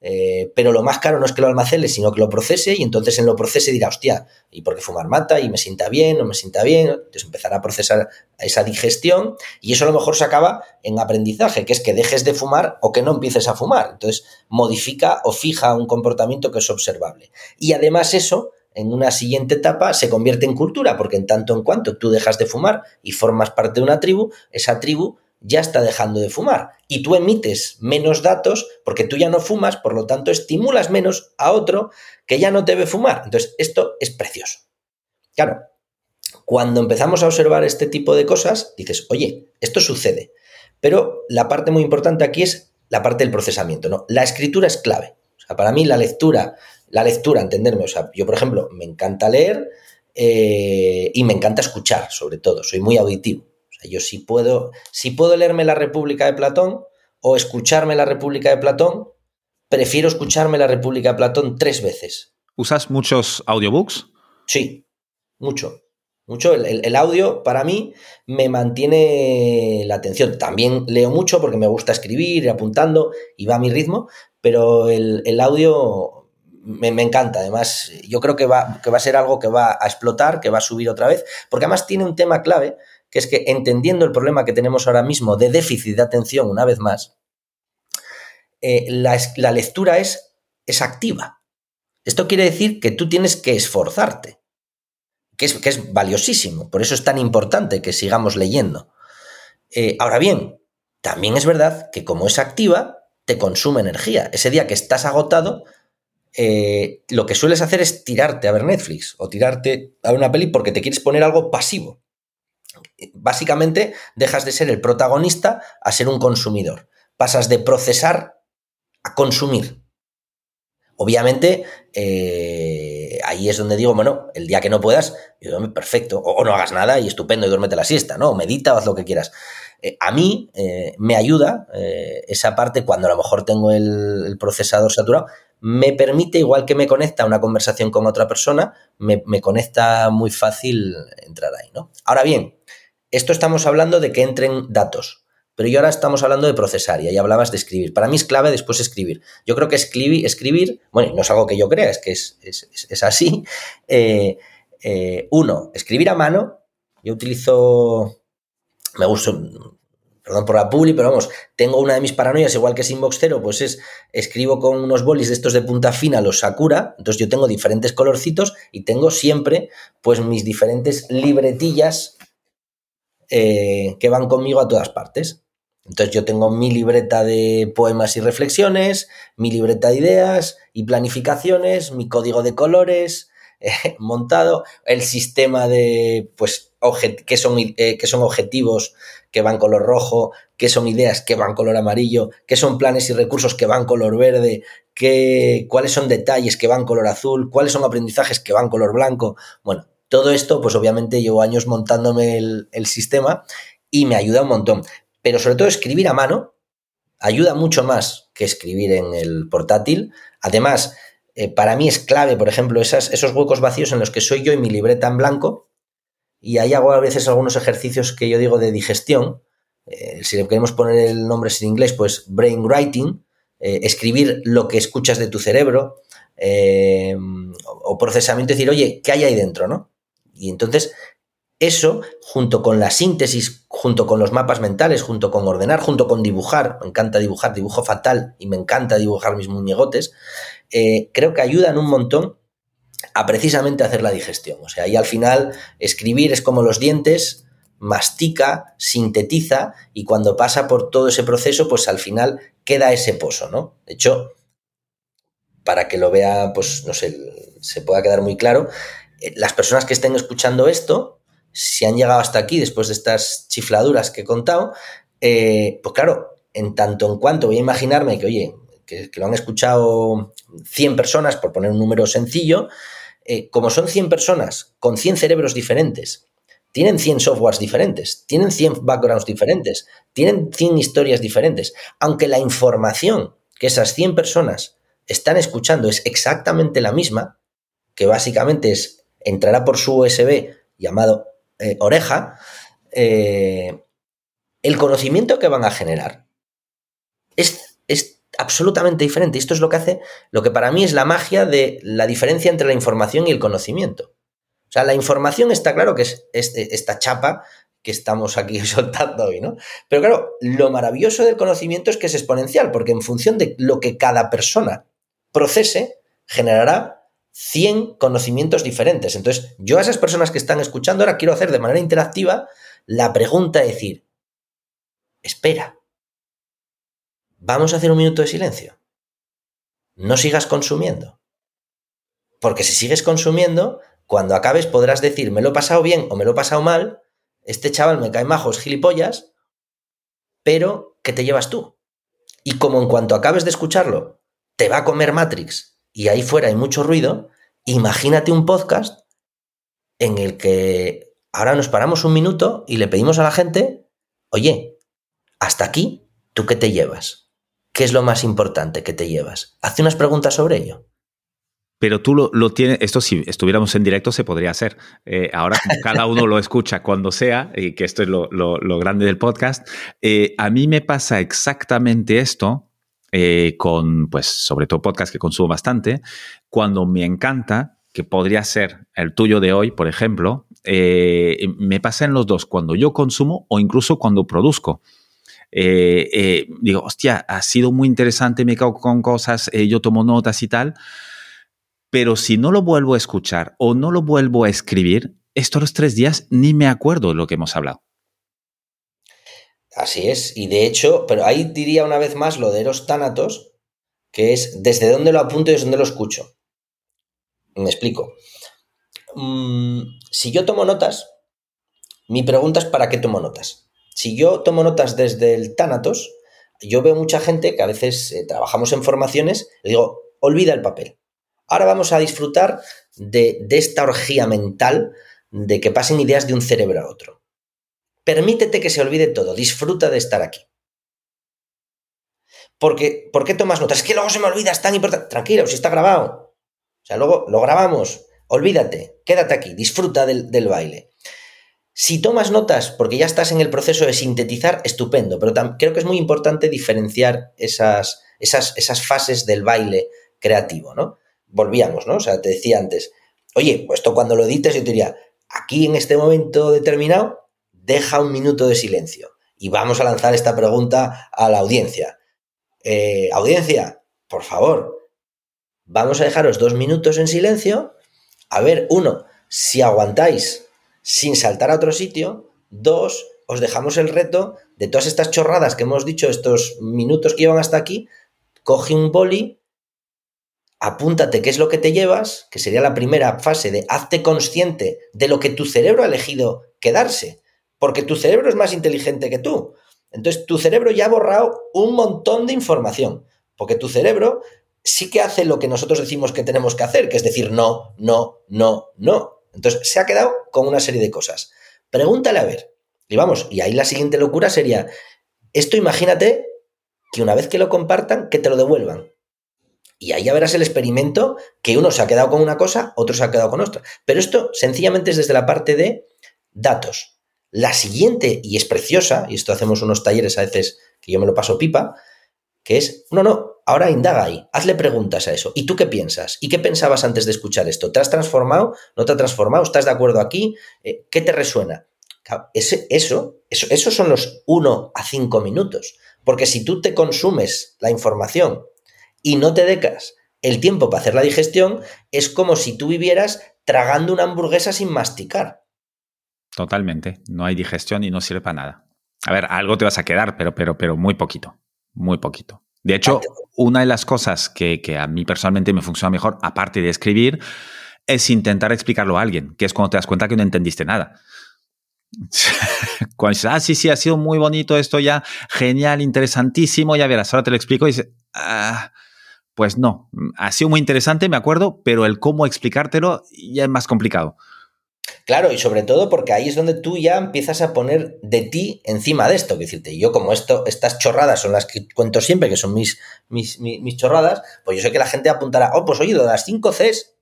eh, pero lo más caro no es que lo almacene, sino que lo procese y entonces en lo procese dirá, hostia, ¿y por qué fumar mata? ¿Y me sienta bien? ¿No me sienta bien? Entonces empezará a procesar esa digestión y eso a lo mejor se acaba en aprendizaje, que es que dejes de fumar o que no empieces a fumar. Entonces modifica o fija un comportamiento que es observable. Y además eso en una siguiente etapa se convierte en cultura, porque en tanto en cuanto tú dejas de fumar y formas parte de una tribu, esa tribu ya está dejando de fumar y tú emites menos datos porque tú ya no fumas, por lo tanto estimulas menos a otro que ya no debe fumar. Entonces, esto es precioso. Claro, cuando empezamos a observar este tipo de cosas, dices, oye, esto sucede. Pero la parte muy importante aquí es la parte del procesamiento, ¿no? La escritura es clave. O sea, para mí la lectura la lectura, entenderme. O sea, yo, por ejemplo, me encanta leer eh, y me encanta escuchar, sobre todo. Soy muy auditivo. O yo si puedo, si puedo leerme La República de Platón o escucharme La República de Platón, prefiero escucharme La República de Platón tres veces. ¿Usas muchos audiobooks? Sí, mucho. Mucho. El, audio para mí me mantiene la atención. También leo mucho porque me gusta escribir, ir apuntando y va a mi ritmo, pero el, audio me, encanta. Además, yo creo que va, que va a ser algo que va a explotar, que va a subir otra vez, porque además tiene un tema clave, que es que entendiendo el problema que tenemos ahora mismo de déficit de atención, una vez más, eh, la, la lectura es, es activa. Esto quiere decir que tú tienes que esforzarte que es, valiosísimo. Por eso es tan importante que sigamos leyendo. Eh, ahora bien, también es verdad que como es activa, te consume energía. Ese día que estás agotado, eh, lo que sueles hacer es tirarte a ver Netflix o tirarte a una peli porque te quieres poner algo pasivo. Básicamente dejas de ser el protagonista a ser un consumidor. Pasas de procesar a consumir. Obviamente, eh, ahí es donde digo, bueno, el día que no puedas, yo perfecto, o, no hagas nada y estupendo y duérmete la siesta, ¿no? medita o haz lo que quieras. Eh, a mí me ayuda esa parte cuando a lo mejor tengo el, procesador saturado, me permite, igual que me conecta una conversación con otra persona, me, me conecta muy fácil entrar ahí, ¿no? Ahora bien, esto estamos hablando de que entren datos. Pero yo ahora estamos hablando de procesar y ahí hablabas de escribir. Para mí es clave después escribir. Yo creo que escribir, escribir bueno, no es algo que yo crea, es que es, así. *laughs* Eh, eh, uno, escribir a mano. Yo utilizo, me gusta, perdón por la publi, pero vamos, tengo una de mis paranoias, igual que es Inbox pues es, escribo con unos bolis de estos de punta fina, los Sakura, entonces yo tengo diferentes colorcitos y tengo siempre, pues mis diferentes libretillas eh, que van conmigo a todas partes. Entonces yo tengo mi libreta de poemas y reflexiones, mi libreta de ideas y planificaciones, mi código de colores eh, *laughs* montado, el sistema de, pues, que son, eh, que son objetivos que van color rojo, que son ideas que van color amarillo, que son planes y recursos que van color verde, que, cuáles son detalles que van color azul, cuáles son aprendizajes que van color blanco. Bueno, todo esto, pues obviamente llevo años montándome el, sistema y me ayuda un montón pero sobre todo escribir a mano ayuda mucho más que escribir en el portátil. Además, eh, para mí es clave, por ejemplo, esos huecos vacíos en los que soy yo y mi libreta en blanco, y ahí hago a veces algunos ejercicios que yo digo de digestión. Eh, si le queremos poner el nombre en inglés, pues brain writing, eh, escribir lo que escuchas de tu cerebro, o procesamiento, decir, oye, ¿qué hay ahí dentro? ¿no? Y entonces eso, junto con la síntesis, junto con los mapas mentales, junto con ordenar, junto con dibujar, me encanta dibujar, dibujo fatal y me encanta dibujar mis muñegotes, eh, creo que ayudan un montón a precisamente hacer la digestión. O sea, y al final escribir es como los dientes, mastica, sintetiza y cuando pasa por todo ese proceso, pues al final queda ese pozo, ¿no? De hecho, para que lo vea, pues no sé, se pueda quedar muy claro, eh, las personas que estén escuchando esto, si han llegado hasta aquí después de estas chifladuras que he contado, eh, pues claro, en tanto en cuanto voy a imaginarme que, oye, que, lo han escuchado 100 personas, por poner un número sencillo, eh, como son 100 personas con 100 cerebros diferentes, tienen 100 softwares diferentes, tienen 100 backgrounds diferentes, tienen 100 historias diferentes, aunque la información que esas 100 personas están escuchando es exactamente la misma, que básicamente es entrará por su USB llamado eh, oreja, eh, el conocimiento que van a generar es, es, absolutamente diferente. Esto es lo que hace, lo que para mí es la magia de la diferencia entre la información y el conocimiento. O sea, la información está claro que es, esta chapa que estamos aquí *laughs* soltando hoy, ¿no? Pero claro, lo maravilloso del conocimiento es que es exponencial, porque en función de lo que cada persona procese, generará 100 conocimientos diferentes. Entonces, yo a esas personas que están escuchando ahora quiero hacer de manera interactiva la pregunta de decir, espera, vamos a hacer un minuto de silencio. No sigas consumiendo. Porque si sigues consumiendo, cuando acabes podrás decir, me lo he pasado bien o me lo he pasado mal, este chaval me cae majos gilipollas, pero ¿qué te llevas tú? Y como en cuanto acabes de escucharlo, te va a comer Matrix y ahí fuera hay mucho ruido, imagínate un podcast en el que ahora nos paramos un minuto y le pedimos a la gente, oye, hasta aquí, ¿tú qué te llevas? ¿Qué es lo más importante que te llevas? Hace unas preguntas sobre ello. Pero tú lo, lo, tienes, esto si estuviéramos en directo se podría hacer. Eh, ahora cada uno lo escucha cuando sea, y que esto es lo, lo, grande del podcast, eh, a mí me pasa exactamente esto eh, con, pues, sobre todo podcast que consumo bastante, cuando me encanta, que podría ser el tuyo de hoy, por ejemplo, me pasa en los dos, cuando yo consumo o incluso cuando produzco. Eh, eh, digo, hostia, ha sido muy interesante, me cago con cosas, eh, yo tomo notas y tal, pero si no lo vuelvo a escuchar o no lo vuelvo a escribir, estos tres días ni me acuerdo de lo que hemos hablado. Así es, y de hecho, pero ahí diría una vez más lo de Eros Tánatos, que es desde dónde lo apunto y desde dónde lo escucho. Me explico. Mm, si yo tomo notas, mi pregunta es ¿para qué tomo notas? Si yo tomo notas desde el Tánatos, yo veo mucha gente que a veces eh, trabajamos en formaciones, le digo, olvida el papel. Ahora vamos a disfrutar de, esta orgía mental de que pasen ideas de un cerebro a otro. Permítete que se olvide todo, disfruta de estar aquí. Porque, ¿Por qué tomas notas? Es que luego se me olvida, es tan importante. Tranquilo, si está grabado. O sea, luego lo grabamos. Olvídate, quédate aquí, disfruta del baile. Si tomas notas porque ya estás en el proceso de sintetizar, estupendo, pero creo que es muy importante diferenciar esas, esas, esas fases del baile creativo, ¿no? Volvíamos, ¿no? O sea, te decía antes, oye, pues esto cuando lo edites yo te diría, aquí en este momento determinado, deja un minuto de silencio y vamos a lanzar esta pregunta a la audiencia. Eh, audiencia, por favor, vamos a dejaros dos minutos en silencio. A ver, uno, si aguantáis sin saltar a otro sitio. Dos, os dejamos el reto de todas estas chorradas que hemos dicho, estos minutos que llevan hasta aquí. Coge un boli, apúntate qué es lo que te llevas, que sería la primera fase de hazte consciente de lo que tu cerebro ha elegido quedarse porque tu cerebro es más inteligente que tú. Entonces, tu cerebro ya ha borrado un montón de información, porque tu cerebro sí que hace lo que nosotros decimos que tenemos que hacer, que es decir no, no, no, no. Entonces, se ha quedado con una serie de cosas. Pregúntale a ver. Y vamos, y ahí la siguiente locura sería, esto imagínate que una vez que lo compartan, que te lo devuelvan. Y ahí ya verás el experimento que uno se ha quedado con una cosa, otro se ha quedado con otra. Pero esto sencillamente es desde la parte de datos. La siguiente, y es preciosa, y esto hacemos unos talleres a veces que yo me lo paso pipa, que es, no, no, ahora indaga ahí, hazle preguntas a eso. ¿Y tú qué piensas? ¿Y qué pensabas antes de escuchar esto? ¿Te has transformado? ¿No te has transformado? ¿Estás de acuerdo aquí? Eh, ¿Qué te resuena? Ese, eso, eso, son los 1 a 5 minutos. Porque si tú te consumes la información y no te decas el tiempo para hacer la digestión, es como si tú vivieras tragando una hamburguesa sin masticar. Totalmente. No hay digestión y no sirve para nada. A ver, algo te vas a quedar, pero, pero, pero muy poquito. Muy poquito. De hecho, una de las cosas que, que a mí personalmente me funciona mejor, aparte de escribir, es intentar explicarlo a alguien, que es cuando te das cuenta que no entendiste nada. *laughs* Cuando dices, ah, sí, sí, ha sido muy bonito esto ya, genial, interesantísimo, ya verás, ahora te lo explico y dices, ah, pues no, ha sido muy interesante, me acuerdo, pero el cómo explicártelo ya es más complicado. Claro, y sobre todo porque ahí es donde tú ya empiezas a poner de ti encima de esto. Que decirte, yo como esto, estas chorradas son las que cuento siempre, que son mis, mis, chorradas, pues yo sé que la gente apuntará, oh, pues oye, de las 5 Cs,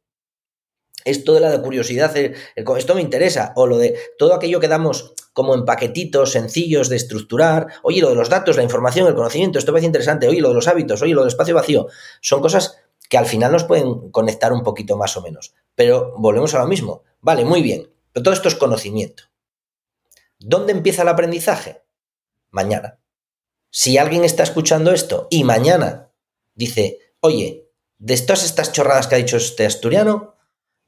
esto de la de curiosidad, el, esto me interesa, o lo de todo aquello que damos como en paquetitos sencillos de estructurar, oye, lo de los datos, la información, el conocimiento, esto parece interesante, oye, lo de los hábitos, oye, lo del espacio vacío, son cosas que al final nos pueden conectar un poquito más o menos. Pero volvemos a lo mismo. Vale, muy bien. Pero todo esto es conocimiento. ¿Dónde empieza el aprendizaje? Mañana. Si alguien está escuchando esto y mañana dice, oye, de todas estas chorradas que ha dicho este asturiano,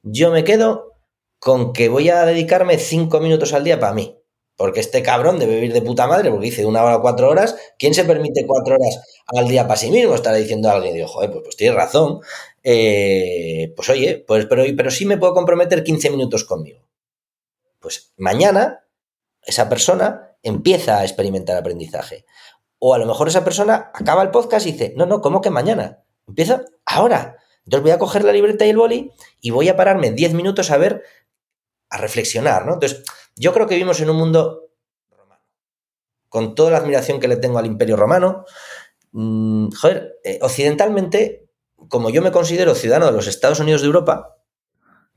yo me quedo con que voy a dedicarme cinco minutos al día para mí. Porque este cabrón debe vivir de puta madre, porque dice una hora o cuatro horas. ¿Quién se permite cuatro horas al día para sí mismo? Estará diciendo a alguien, digo, pues, pues tienes razón. Eh, pues oye, pues, pero, pero sí me puedo comprometer 15 minutos conmigo. Pues mañana esa persona empieza a experimentar aprendizaje. O a lo mejor esa persona acaba el podcast y dice, no, no, ¿cómo que mañana? Empieza ahora. Entonces voy a coger la libreta y el boli y voy a pararme 10 minutos a ver a reflexionar, ¿no? Entonces, yo creo que vivimos en un mundo romano. Con toda la admiración que le tengo al imperio romano, mm, joder, eh, occidentalmente, como yo me considero ciudadano de los Estados Unidos de Europa,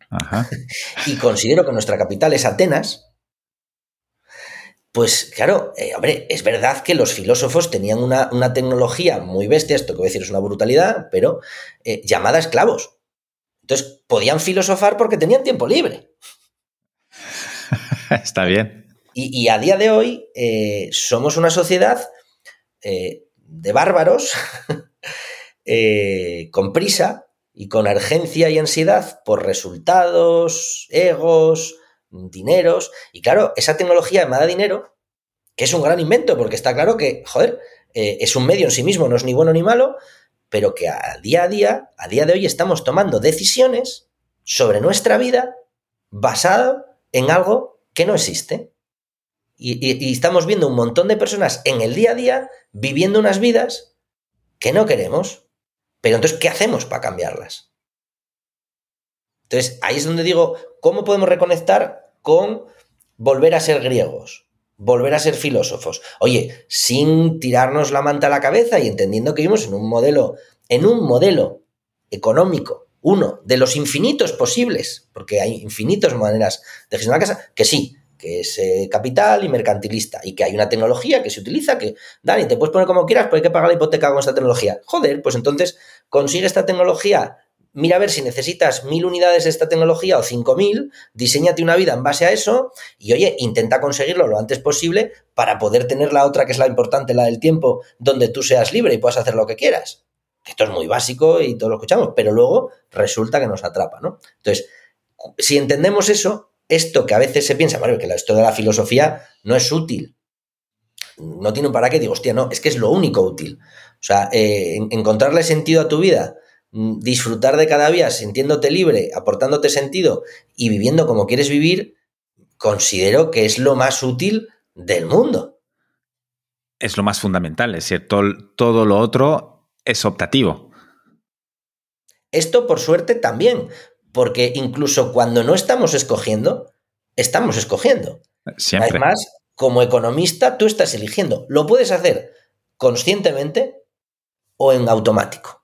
*laughs* y considero que nuestra capital es Atenas, pues claro, eh, hombre, es verdad que los filósofos tenían una, tecnología muy bestia, esto que voy a decir es una brutalidad, pero eh, llamada esclavos. Entonces, podían filosofar porque tenían tiempo libre. *laughs* Está bien. Y, a día de hoy eh, somos una sociedad de bárbaros, *laughs* con prisa y con urgencia y ansiedad por resultados, egos, dineros. Y claro, esa tecnología llamada dinero, que es un gran invento, porque está claro que, joder, eh, es un medio en sí mismo, no es ni bueno ni malo, pero que a día a día, a día de hoy, estamos tomando decisiones sobre nuestra vida basado en algo que no existe. y, estamos viendo un montón de personas en el día a día viviendo unas vidas que no queremos. Pero entonces, ¿qué hacemos para cambiarlas? Entonces, ahí es donde digo, ¿cómo podemos reconectar con volver a ser griegos? Volver a ser filósofos. Oye, sin tirarnos la manta a la cabeza y entendiendo que vivimos en un modelo, en un modelo económico, uno de los infinitos posibles, porque hay infinitas maneras de gestionar la casa, que sí, que es eh, capital y mercantilista, y que hay una tecnología que se utiliza, que, Dani, te puedes poner como quieras, pero hay que pagar la hipoteca con esta tecnología. Joder, pues entonces consigue esta tecnología mira a ver si necesitas mil unidades de esta tecnología o cinco mil, diseñate una vida en base a eso y oye, intenta conseguirlo lo antes posible para poder tener la otra que es la importante, la del tiempo, donde tú seas libre y puedas hacer lo que quieras. Esto es muy básico y todos lo escuchamos, pero luego resulta que nos atrapa, ¿no? Entonces, si entendemos eso, esto que a veces se piensa, bueno, que esto de la filosofía no es útil, no tiene un para qué, digo, hostia, no, es que es lo único útil. O sea, eh, encontrarle sentido a tu vida Mm, disfrutar de cada día sintiéndote libre, aportándote sentido y viviendo como quieres vivir, considero que es lo más útil del mundo. Es lo más fundamental, es decir, todo, lo otro es optativo. Esto, por suerte, también, porque incluso cuando no estamos escogiendo, estamos escogiendo. Siempre. Además, como economista, tú estás eligiendo. Lo puedes hacer conscientemente o en automático.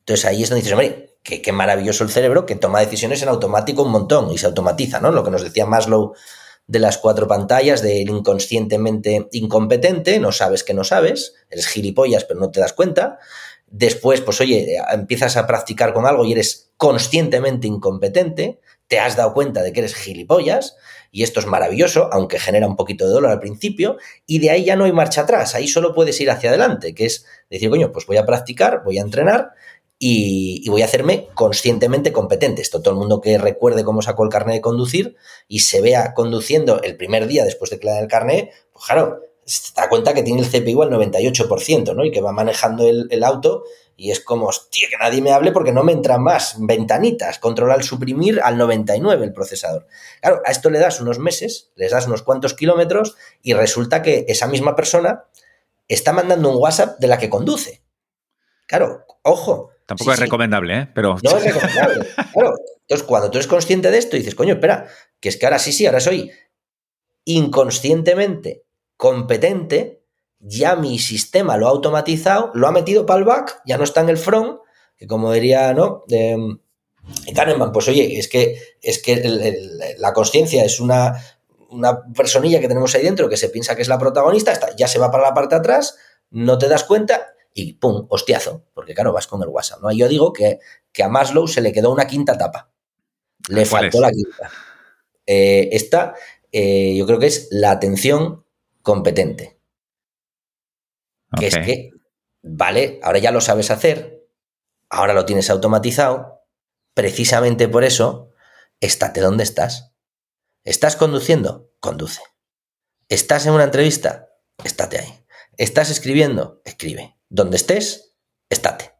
Entonces ahí es donde dices, hombre, qué, maravilloso el cerebro que toma decisiones en automático un montón y se automatiza, ¿no? Lo que nos decía Maslow de las cuatro pantallas, del inconscientemente incompetente, no sabes que no sabes, eres gilipollas pero no te das cuenta. Después, pues oye, empiezas a practicar con algo y eres conscientemente incompetente, te has dado cuenta de que eres gilipollas y esto es maravilloso, aunque genera un poquito de dolor al principio, y de ahí ya no hay marcha atrás, ahí solo puedes ir hacia adelante, que es decir, coño, pues voy a practicar, voy a entrenar y, voy a hacerme conscientemente competente. Esto todo el mundo que recuerde cómo sacó el carnet de conducir y se vea conduciendo el primer día después de que le el carnet, pues claro, se da cuenta que tiene el CPU al 98%, ¿no? Y que va manejando el, auto y es como, hostia, que nadie me hable porque no me entran más ventanitas, controla el suprimir al 99 el procesador. Claro, a esto le das unos meses, les das unos cuantos kilómetros y resulta que esa misma persona está mandando un WhatsApp de la que conduce. Claro, ojo, Tampoco es recomendable, ¿eh? Pero... No es *laughs* recomendable. claro. Entonces, cuando tú eres consciente de esto, dices, coño, espera, que es que ahora sí, sí, ahora soy inconscientemente competente, ya mi sistema lo ha automatizado, lo ha metido para el back, ya no está en el front, que como diría, ¿no? De, Kahneman, pues oye, es que, es que la conciencia es una, una personilla que tenemos ahí dentro que se piensa que es la protagonista, ya se va para la parte de atrás, no te das cuenta y pum, hostiazo, porque claro, vas con el WhatsApp, ¿no? Yo digo que, que a Maslow se le quedó una quinta etapa. Le faltó la quinta. Eh, esta, eh, yo creo que es la atención competente. Que es que, vale, ahora ya lo sabes hacer, ahora lo tienes automatizado, precisamente por eso, estate donde estás. ¿Estás conduciendo? Conduce. ¿Estás en una entrevista? Estate ahí. ¿Estás escribiendo? Escribe donde estés, estate.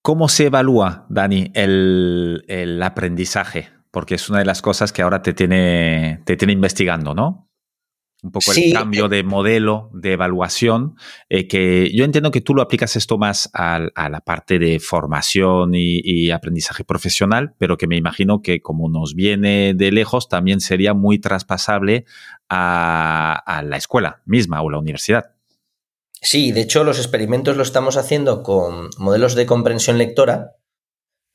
¿Cómo se evalúa, Dani, el, aprendizaje? Porque es una de las cosas que ahora te tiene, te tiene investigando, ¿no? un poco el cambio de modelo de evaluación, eh, que yo entiendo que tú lo aplicas esto más a, la parte de formación y, aprendizaje profesional, pero que me imagino que como nos viene de lejos, también sería muy traspasable a, la escuela misma o la universidad. Sí, de hecho los experimentos lo estamos haciendo con modelos de comprensión lectora,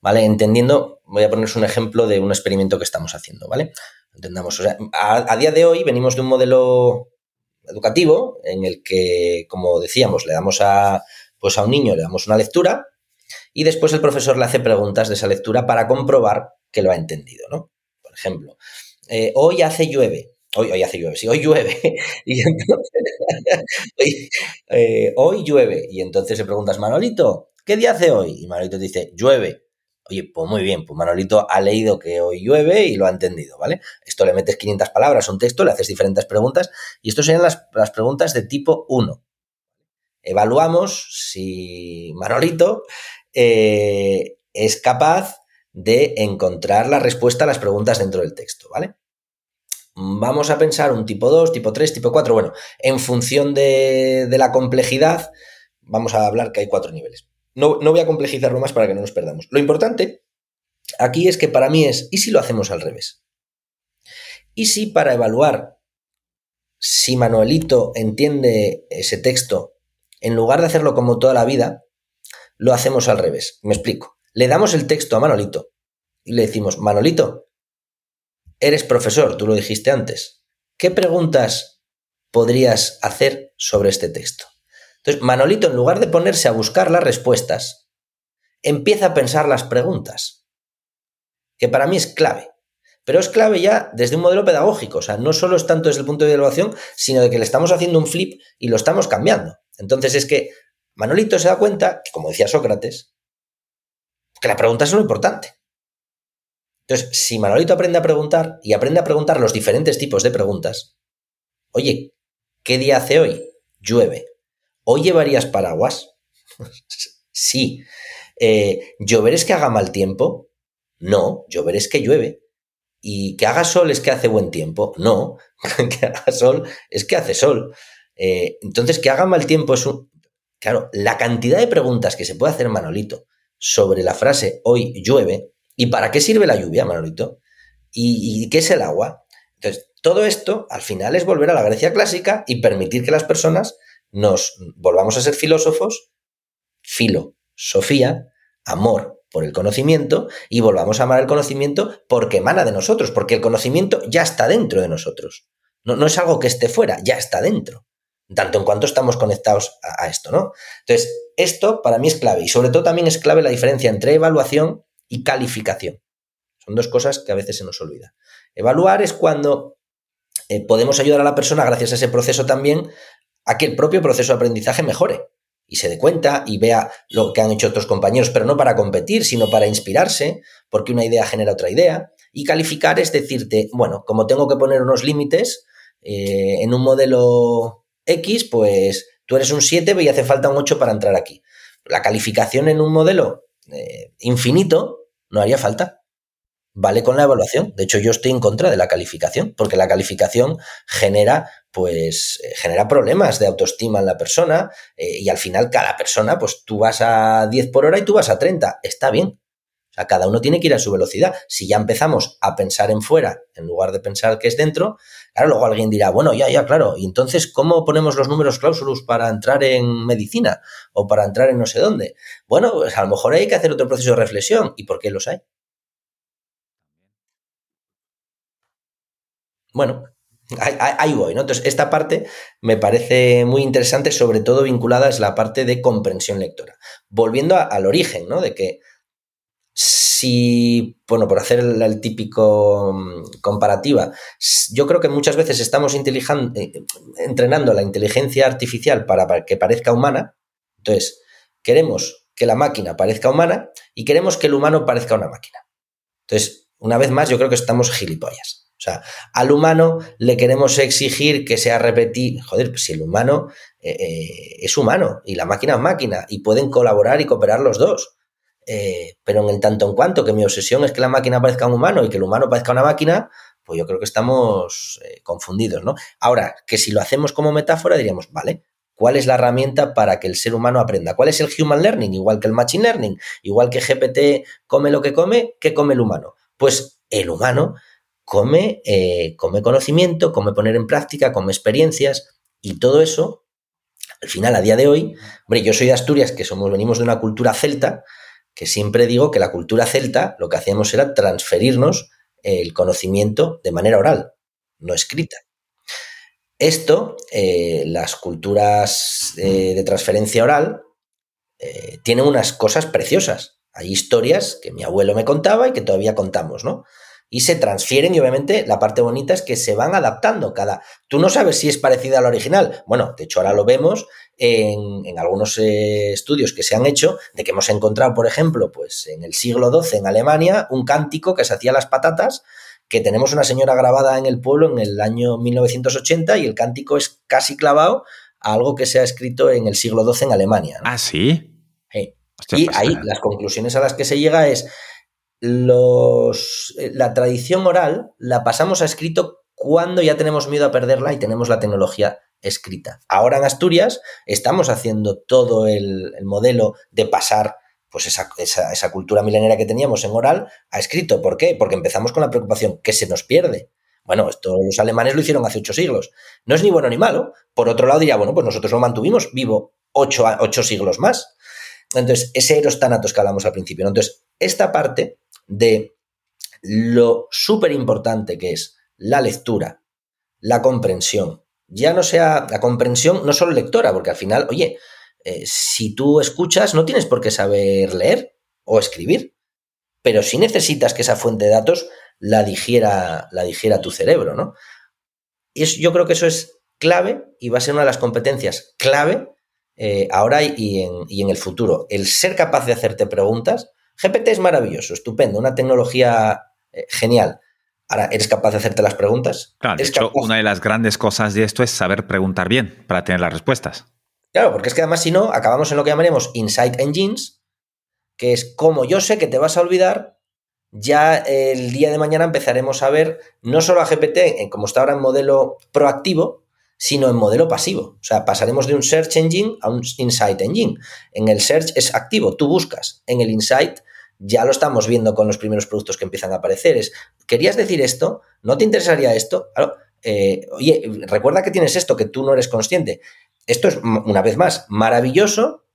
¿vale? Entendiendo, voy a poneros un ejemplo de un experimento que estamos haciendo, ¿vale? Entendamos, o sea, a, día de hoy venimos de un modelo educativo en el que, como decíamos, le damos a, pues a un niño, le damos una lectura y después el profesor le hace preguntas de esa lectura para comprobar que lo ha entendido, ¿no? Por ejemplo, eh, hoy hace llueve. Hoy, hoy hace llueve, sí, hoy llueve. *laughs* y entonces, *laughs* hoy, eh, hoy llueve. Y entonces le preguntas, Manolito, ¿qué día hace hoy? Y Manolito dice, llueve. Oye, pues muy bien, pues Manolito ha leído que hoy llueve y lo ha entendido, ¿vale? Esto le metes 500 palabras a un texto, le haces diferentes preguntas y esto serían las, preguntas de tipo 1. Evaluamos si Manolito eh, es capaz de encontrar la respuesta a las preguntas dentro del texto, ¿vale? Vamos a pensar un tipo 2, tipo 3, tipo 4. Bueno, en función de, de la complejidad, vamos a hablar que hay cuatro niveles. No, voy a complejizarlo más para que no nos perdamos. Lo importante aquí es que para mí es, ¿y si lo hacemos al revés? ¿Y si para evaluar si Manuelito entiende ese texto, en lugar de hacerlo como toda la vida, lo hacemos al revés? Me explico. Le damos el texto a Manolito y le decimos, Manolito, eres profesor, tú lo dijiste antes. ¿Qué preguntas podrías hacer sobre este texto? Entonces, Manolito, en lugar de ponerse a buscar las respuestas, empieza a pensar las preguntas, que para mí es clave. Pero es clave ya desde un modelo pedagógico, o sea, no solo es tanto desde el punto de evaluación, sino de que le estamos haciendo un flip y lo estamos cambiando. Entonces es que Manolito se da cuenta, que como decía Sócrates, que la pregunta es lo importante. Entonces, si Manolito aprende a preguntar y aprende a preguntar los diferentes tipos de preguntas, oye, ¿qué día hace hoy? Llueve. ¿Hoy llevarías paraguas? *laughs* sí. Eh, ¿Llover es que haga mal tiempo? No, llover es que llueve. ¿Y que haga sol es que hace buen tiempo? No, *laughs* que haga sol es que hace sol. Eh, entonces, que haga mal tiempo es un... Claro, la cantidad de preguntas que se puede hacer Manolito sobre la frase hoy llueve y para qué sirve la lluvia, Manolito, y, y qué es el agua. Entonces, todo esto al final es volver a la Grecia clásica y permitir que las personas nos volvamos a ser filósofos, filo, Sofía, amor por el conocimiento y volvamos a amar el conocimiento porque emana de nosotros, porque el conocimiento ya está dentro de nosotros. No, no es algo que esté fuera, ya está dentro, tanto en cuanto estamos conectados a, esto, ¿no? Entonces, esto para mí es clave y sobre todo también es clave la diferencia entre evaluación y calificación. Son dos cosas que a veces se nos olvida. Evaluar es cuando eh, podemos ayudar a la persona, gracias a ese proceso también, a que el propio proceso de aprendizaje mejore y se dé cuenta y vea lo que han hecho otros compañeros, pero no para competir, sino para inspirarse, porque una idea genera otra idea. Y calificar es decirte, bueno, como tengo que poner unos límites eh, en un modelo X, pues tú eres un 7 y hace falta un 8 para entrar aquí. La calificación en un modelo eh, infinito no haría falta vale con la evaluación. De hecho, yo estoy en contra de la calificación, porque la calificación genera, pues, eh, genera problemas de autoestima en la persona eh, y al final cada persona, pues tú vas a 10 por hora y tú vas a 30. Está bien. O sea, cada uno tiene que ir a su velocidad. Si ya empezamos a pensar en fuera en lugar de pensar que es dentro, claro, luego alguien dirá, bueno, ya, ya, claro, y entonces, ¿cómo ponemos los números cláusulos para entrar en medicina o para entrar en no sé dónde? Bueno, pues a lo mejor hay que hacer otro proceso de reflexión. ¿Y por qué los hay? Bueno, ahí, voy, ¿no? Entonces, esta parte me parece muy interesante, sobre todo vinculada es la parte de comprensión lectora. Volviendo al origen, ¿no? De que si, bueno, por hacer el, típico mm, comparativa, yo creo que muchas veces estamos eh, entrenando la inteligencia artificial para que parezca humana. Entonces, queremos que la máquina parezca humana y queremos que el humano parezca una máquina. Entonces, una vez más, yo creo que estamos gilipollas. O sea, al humano le queremos exigir que sea repetir. Joder, pues si el humano eh, eh, es humano y la máquina es máquina y pueden colaborar y cooperar los dos. Eh, pero en el tanto en cuanto que mi obsesión es que la máquina parezca un humano y que el humano parezca una máquina, pues yo creo que estamos confundidos, ¿no? Ahora, que si lo hacemos como metáfora, diríamos, vale, ¿cuál es la herramienta para que el ser humano aprenda? ¿Cuál es el human learning? Igual que el machine learning, igual que GPT come lo que come, ¿qué come el humano? Pues el humano come, eh, come conocimiento, come poner en práctica, come experiencias y todo eso, al final, a día de hoy, hombre, yo soy de Asturias, que somos, venimos de una cultura celta, que siempre digo que la cultura celta lo que hacíamos era transferirnos el conocimiento de manera oral, no escrita. Esto, eh, las culturas eh, de transferencia oral, eh, tienen unas cosas preciosas. Hay historias que mi abuelo me contaba y que todavía contamos, ¿no? Y se transfieren y obviamente la parte bonita es que se van adaptando cada... Tú no sabes si es parecida al original. Bueno, de hecho ahora lo vemos en, algunos estudios que se han hecho de que hemos encontrado, por ejemplo, pues en el siglo XII en Alemania, un cántico que se hacía las patatas que tenemos una señora grabada en el pueblo en el año 1980 y el cántico es casi clavado a algo que se ha escrito en el siglo XII en Alemania. Ah, sí. y pues ahí las conclusiones a las que se llega es eh, la tradición oral la pasamos a escrito cuando ya tenemos miedo a perderla y tenemos la tecnología escrita. Ahora en Asturias estamos haciendo todo el, el modelo de pasar pues esa, esa, cultura milenaria que teníamos en oral a escrito. ¿Por qué? Porque empezamos con la preocupación que se nos pierde. Bueno, esto los alemanes lo hicieron hace ocho siglos. No es ni bueno ni malo. Por otro lado, diría, bueno, pues nosotros lo mantuvimos vivo ocho, ocho siglos más. Entonces, ese eros tanatos que hablamos al principio. Entonces, esta parte de lo súper importante que es la lectura, la comprensión, ya no sea la comprensión, no solo lectora, porque al final, oye, eh, si tú escuchas, no tienes por qué saber leer o escribir, pero sí necesitas que esa fuente de datos la digiera, la digiera tu cerebro, ¿no? Y yo creo que eso es clave y va a ser una de las competencias clave eh, ahora y en, el futuro. El ser capaz de hacerte preguntas. GPT es maravilloso, estupendo, una tecnología eh, genial. Ahora, ¿eres capaz de hacerte las preguntas? Claro, de hecho, una de las grandes cosas de esto es saber preguntar bien para tener las respuestas. Claro, porque es que además si no, acabamos en lo que llamaremos Insight Engines, que es como yo sé que te vas a olvidar, ya el día de mañana empezaremos a ver no solo a GPT, en, como está ahora en modelo proactivo, sino en modelo pasivo. O sea, pasaremos de un Search Engine a un Insight Engine. En el Search es activo, tú buscas. En el Insight ya lo estamos viendo con los primeros productos que empiezan a aparecer. Es, ¿querías decir esto? ¿No te interesaría esto? Eh, oye, recuerda que tienes esto, que tú no eres consciente. Esto es, una vez más, maravilloso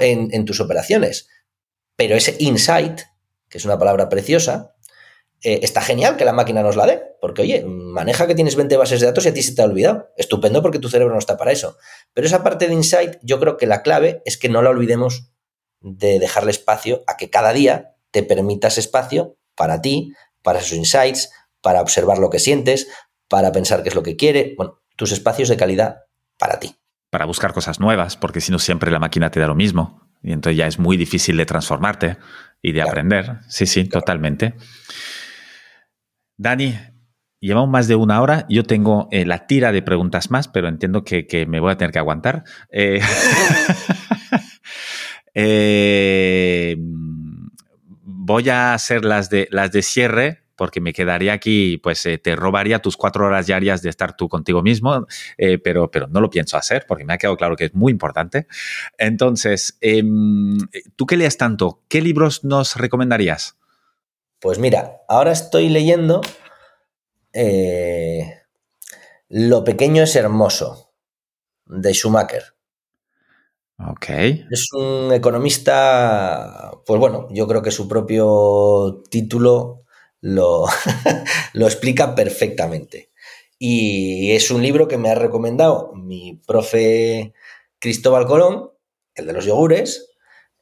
en, tus operaciones, pero ese insight, que es una palabra preciosa, eh, está genial que la máquina nos la dé, porque oye, maneja que tienes 20 bases de datos y a ti se te ha olvidado. Estupendo porque tu cerebro no está para eso. Pero esa parte de insight, yo creo que la clave es que no la olvidemos de dejarle espacio a que cada día te permitas espacio para ti, para esos insights, para observar lo que sientes, para pensar qué es lo que quiere. Bueno, tus espacios de calidad para ti para buscar cosas nuevas, porque si no siempre la máquina te da lo mismo. Y entonces ya es muy difícil de transformarte y de aprender. Sí, sí, totalmente. Dani, llevamos más de una hora. Yo tengo eh, la tira de preguntas más, pero entiendo que, me voy a tener que aguantar. Eh, *laughs* eh, voy a hacer las de, cierre porque me quedaría aquí, pues te robaría tus cuatro horas diarias de estar tú contigo mismo, pero, no lo pienso hacer porque me ha quedado claro que es muy importante. Entonces, em, tú que lees tanto, ¿qué libros nos recomendarías? Pues mira, ahora estoy leyendo eh, Lo pequeño es hermoso, de Schumacher. Ok. Es un economista, pues bueno, yo creo que su propio título lo, *laughs* lo explica perfectamente. Y es un libro que me ha recomendado mi profe Cristóbal Colón, el de los yogures.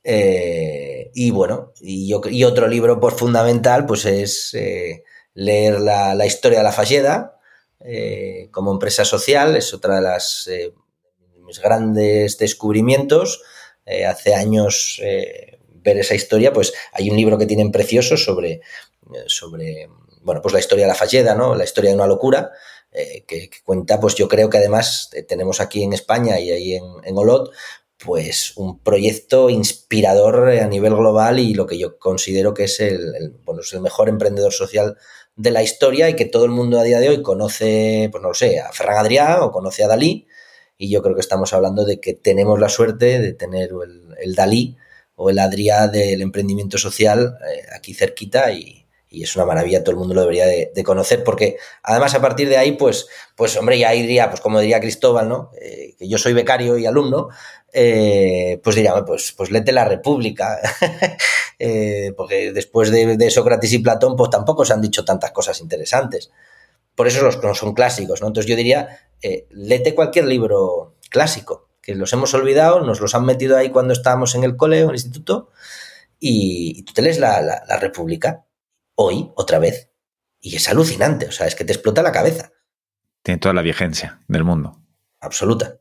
Eh, y bueno, y, yo, y, otro libro por fundamental pues es eh, leer la, historia de la Falleda eh, como empresa social, es otra de las mis grandes descubrimientos. hace años ver esa historia, pues hay un libro que tienen precioso sobre sobre, bueno, pues la historia de la Falleda, ¿no? La historia de una locura, eh, que, cuenta, pues yo creo que además eh, tenemos aquí en España y ahí en, Olot, pues un proyecto inspirador a nivel global y lo que yo considero que es el, bueno, es el mejor emprendedor social de la historia y que todo el mundo a día de hoy conoce, pues no lo sé, a Ferran Adrià o conoce a Dalí. Y yo creo que estamos hablando de que tenemos la suerte de tener el, Dalí o el Adrià del emprendimiento social eh, aquí cerquita y, es una maravilla, todo el mundo lo debería de, conocer, porque además a partir de ahí, pues, pues hombre, ya diría, pues como diría Cristóbal, ¿no? Eh, que yo soy becario y alumno, eh, pues diría, pues, pues léete la República, *laughs* porque después de, Sócrates y Platón, pues tampoco se han dicho tantas cosas interesantes. Por eso los no son clásicos, ¿no? Entonces yo diría, eh, léete cualquier libro clásico, que los hemos olvidado, nos los han metido ahí cuando estábamos en el cole o en el instituto, y, tú te lees la, República hoy, otra vez, y es alucinante, o sea, es que te explota la cabeza. Tiene toda la vigencia del mundo. Absoluta.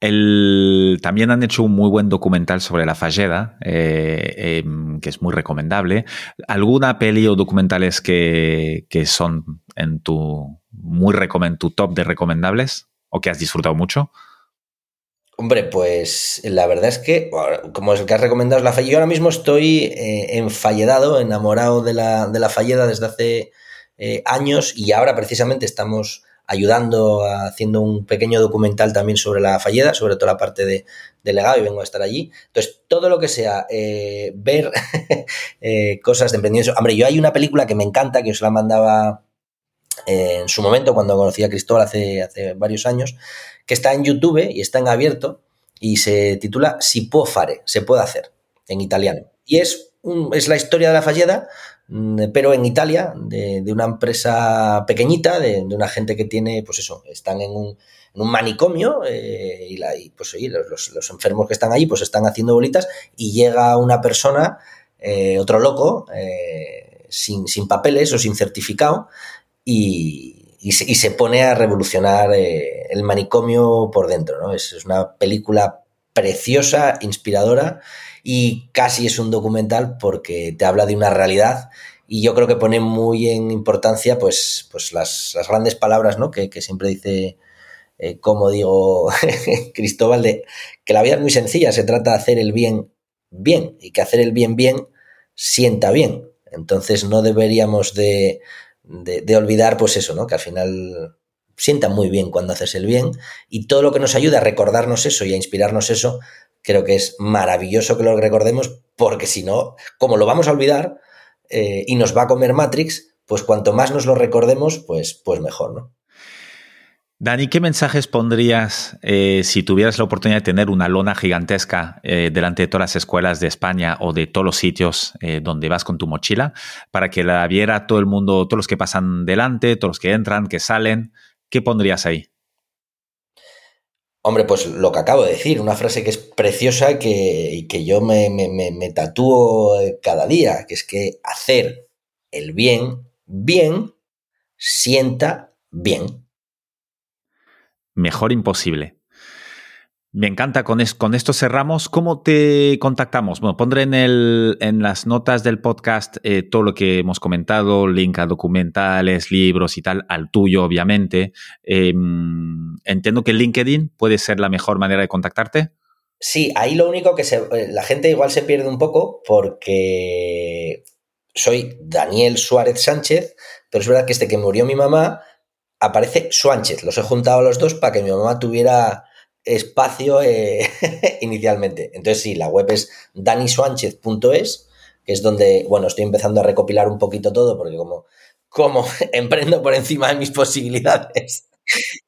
El, también han hecho un muy buen documental sobre la Falleda, eh, em, que es muy recomendable. ¿Alguna peli o documentales que, que son en tu, muy recomend tu top de recomendables o que has disfrutado mucho? Hombre, pues la verdad es que, como es el que has recomendado, la Falleda. Yo ahora mismo estoy eh, enfalledado, enamorado de la, de la Falleda desde hace eh, años y ahora precisamente estamos ayudando, haciendo un pequeño documental también sobre la Falleda, sobre toda la parte de, legado y vengo a estar allí. Entonces, todo lo que sea eh, ver *laughs* cosas de emprendimiento. Hombre, yo hay una película que me encanta, que os la mandaba en su momento, cuando conocí a Cristóbal hace, hace varios años, que está en YouTube y está en abierto y se titula Si può fare, se puede hacer, en italiano. Y es, es la historia de la falleda, mm, pero en Italia, de, una empresa pequeñita, de, una gente que tiene, pues eso, están en un, en un manicomio eh, y, la, pues los, enfermos que están allí pues están haciendo bolitas y llega una persona, eh, otro loco, eh, sin, sin papeles o sin certificado, y, se, pone a revolucionar eh, el manicomio por dentro. ¿no? Es, una película preciosa, inspiradora y casi es un documental porque te habla de una realidad y yo creo que pone muy en importancia pues, pues las, grandes palabras ¿no? que, siempre dice, eh, como digo, *laughs* Cristóbal, de que la vida es muy sencilla, se trata de hacer el bien bien y que hacer el bien bien sienta bien. Entonces no deberíamos de, de, olvidar, pues eso, ¿no? Que al final sienta muy bien cuando haces el bien y todo lo que nos ayuda a recordarnos eso y a inspirarnos eso, creo que es maravilloso que lo recordemos porque si no, como lo vamos a olvidar eh, y nos va a comer Matrix, pues cuanto más nos lo recordemos, pues, pues mejor, ¿no? Dani, ¿qué mensajes pondrías eh, si tuvieras la oportunidad de tener una lona gigantesca eh, delante de todas las escuelas de España o de todos los sitios eh, donde vas con tu mochila para que la viera todo el mundo, todos los que pasan delante, todos los que entran, que salen? ¿Qué pondrías ahí? Hombre, pues lo que acabo de decir, una frase que es preciosa y que, que yo me, me tatúo cada día, que es que hacer el bien, bien, sienta bien mejor imposible. Me encanta, con, esto cerramos. ¿Cómo te contactamos? Bueno, pondré en, las notas del podcast eh, todo lo que hemos comentado, link a documentales, libros y tal, al tuyo, obviamente. Em, entiendo que LinkedIn puede ser la mejor manera de contactarte. Sí, ahí lo único que eh, la gente igual se pierde un poco porque soy Daniel Suárez Sánchez, pero es verdad que este que murió mi mamá, aparece Suánchez. Los he juntado a los dos para que mi mamá tuviera espacio eh, *laughs* inicialmente. Entonces sí, la web es danisuánchez.es, que es donde, bueno, estoy empezando a recopilar un poquito todo, porque como, como *laughs* emprendo por encima de mis posibilidades,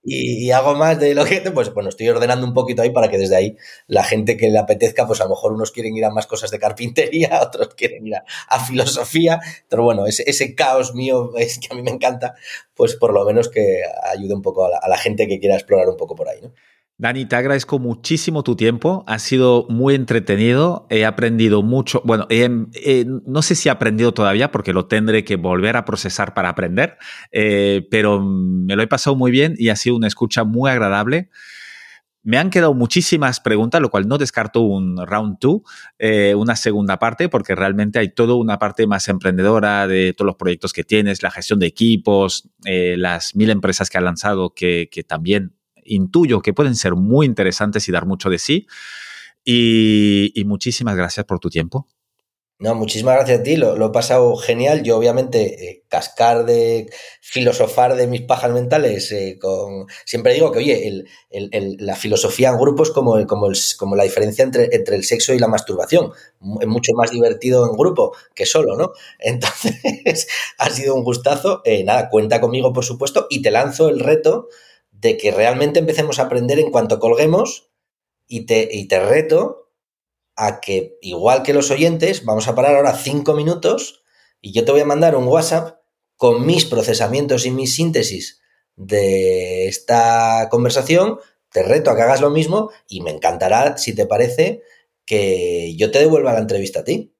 y, hago más de lo que, pues bueno, estoy ordenando un poquito ahí para que desde ahí la gente que le apetezca, pues a lo mejor unos quieren ir a más cosas de carpintería, *laughs* otros quieren ir a, filosofía, pero bueno, ese, ese, caos mío es que a mí me encanta, pues por lo menos que ayude un poco a la, a la gente que quiera explorar un poco por ahí, ¿no? Dani, te agradezco muchísimo tu tiempo. Ha sido muy entretenido. He aprendido mucho. Bueno, no sé si he aprendido todavía porque lo tendré que volver a procesar para aprender, eh, pero me lo he pasado muy bien y ha sido una escucha muy agradable. Me han quedado muchísimas preguntas, lo cual no descarto un round two, eh, una segunda parte, porque realmente hay toda una parte más emprendedora de todos los proyectos que tienes, la gestión de equipos, eh, las mil empresas que has lanzado que, que también intuyo que pueden ser muy interesantes y dar mucho de sí. y muchísimas gracias por tu tiempo. No, muchísimas gracias a ti, lo, he pasado genial. Yo, obviamente, eh, cascar de filosofar de mis pajas mentales, eh, con... siempre digo que, oye, la filosofía en grupo es como, como, como la diferencia entre, entre, el sexo y la masturbación. Es mucho más divertido en grupo que solo, ¿no? *laughs* Entonces, ha sido un gustazo. Eh, nada, cuenta conmigo, por supuesto, y te lanzo el reto de que realmente empecemos a aprender en cuanto colguemos y te, y te reto a que, igual que los oyentes, vamos a parar ahora cinco minutos y yo te voy a mandar un WhatsApp con mis procesamientos y mis síntesis de esta conversación. Te reto a que hagas lo mismo y me encantará, si te parece, que yo te devuelva la entrevista a ti.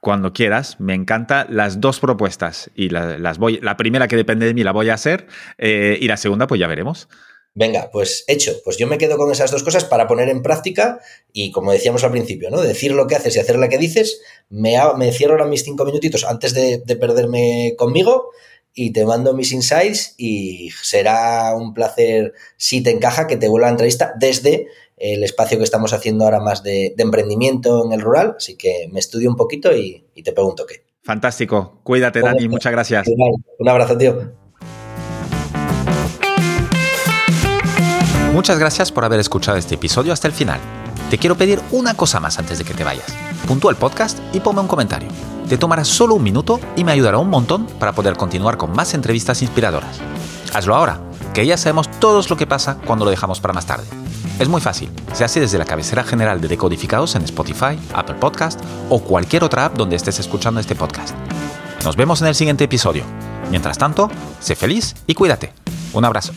Cuando quieras, me encantan las dos propuestas y la, las voy, la primera que depende de mí la voy a hacer eh, y la segunda pues ya veremos. Venga, pues hecho. Pues yo me quedo con esas dos cosas para poner en práctica y, como decíamos al principio, ¿no? Decir lo que haces y hacer lo que dices. Me, me cierro ahora mis cinco minutitos antes de, perderme conmigo y te mando mis insights y será un placer, si te encaja, que te vuelva la entrevista desde el espacio que estamos haciendo ahora más de, emprendimiento en el rural. Así que me estudio un poquito y, te pregunto qué. Fantástico. Cuídate, Dani. Muchas gracias. Un abrazo, tío. Muchas gracias por haber escuchado este episodio hasta el final. Te quiero pedir una cosa más antes de que te vayas. Puntúa el podcast y ponme un comentario. Te tomará solo un minuto y me ayudará un montón para poder continuar con más entrevistas inspiradoras. Hazlo ahora, que ya sabemos todos lo que pasa cuando lo dejamos para más tarde. Es muy fácil, se hace desde la cabecera general de Decodificados en Spotify, Apple Podcast o cualquier otra app donde estés escuchando este podcast. Nos vemos en el siguiente episodio. Mientras tanto, sé feliz y cuídate. Un abrazo.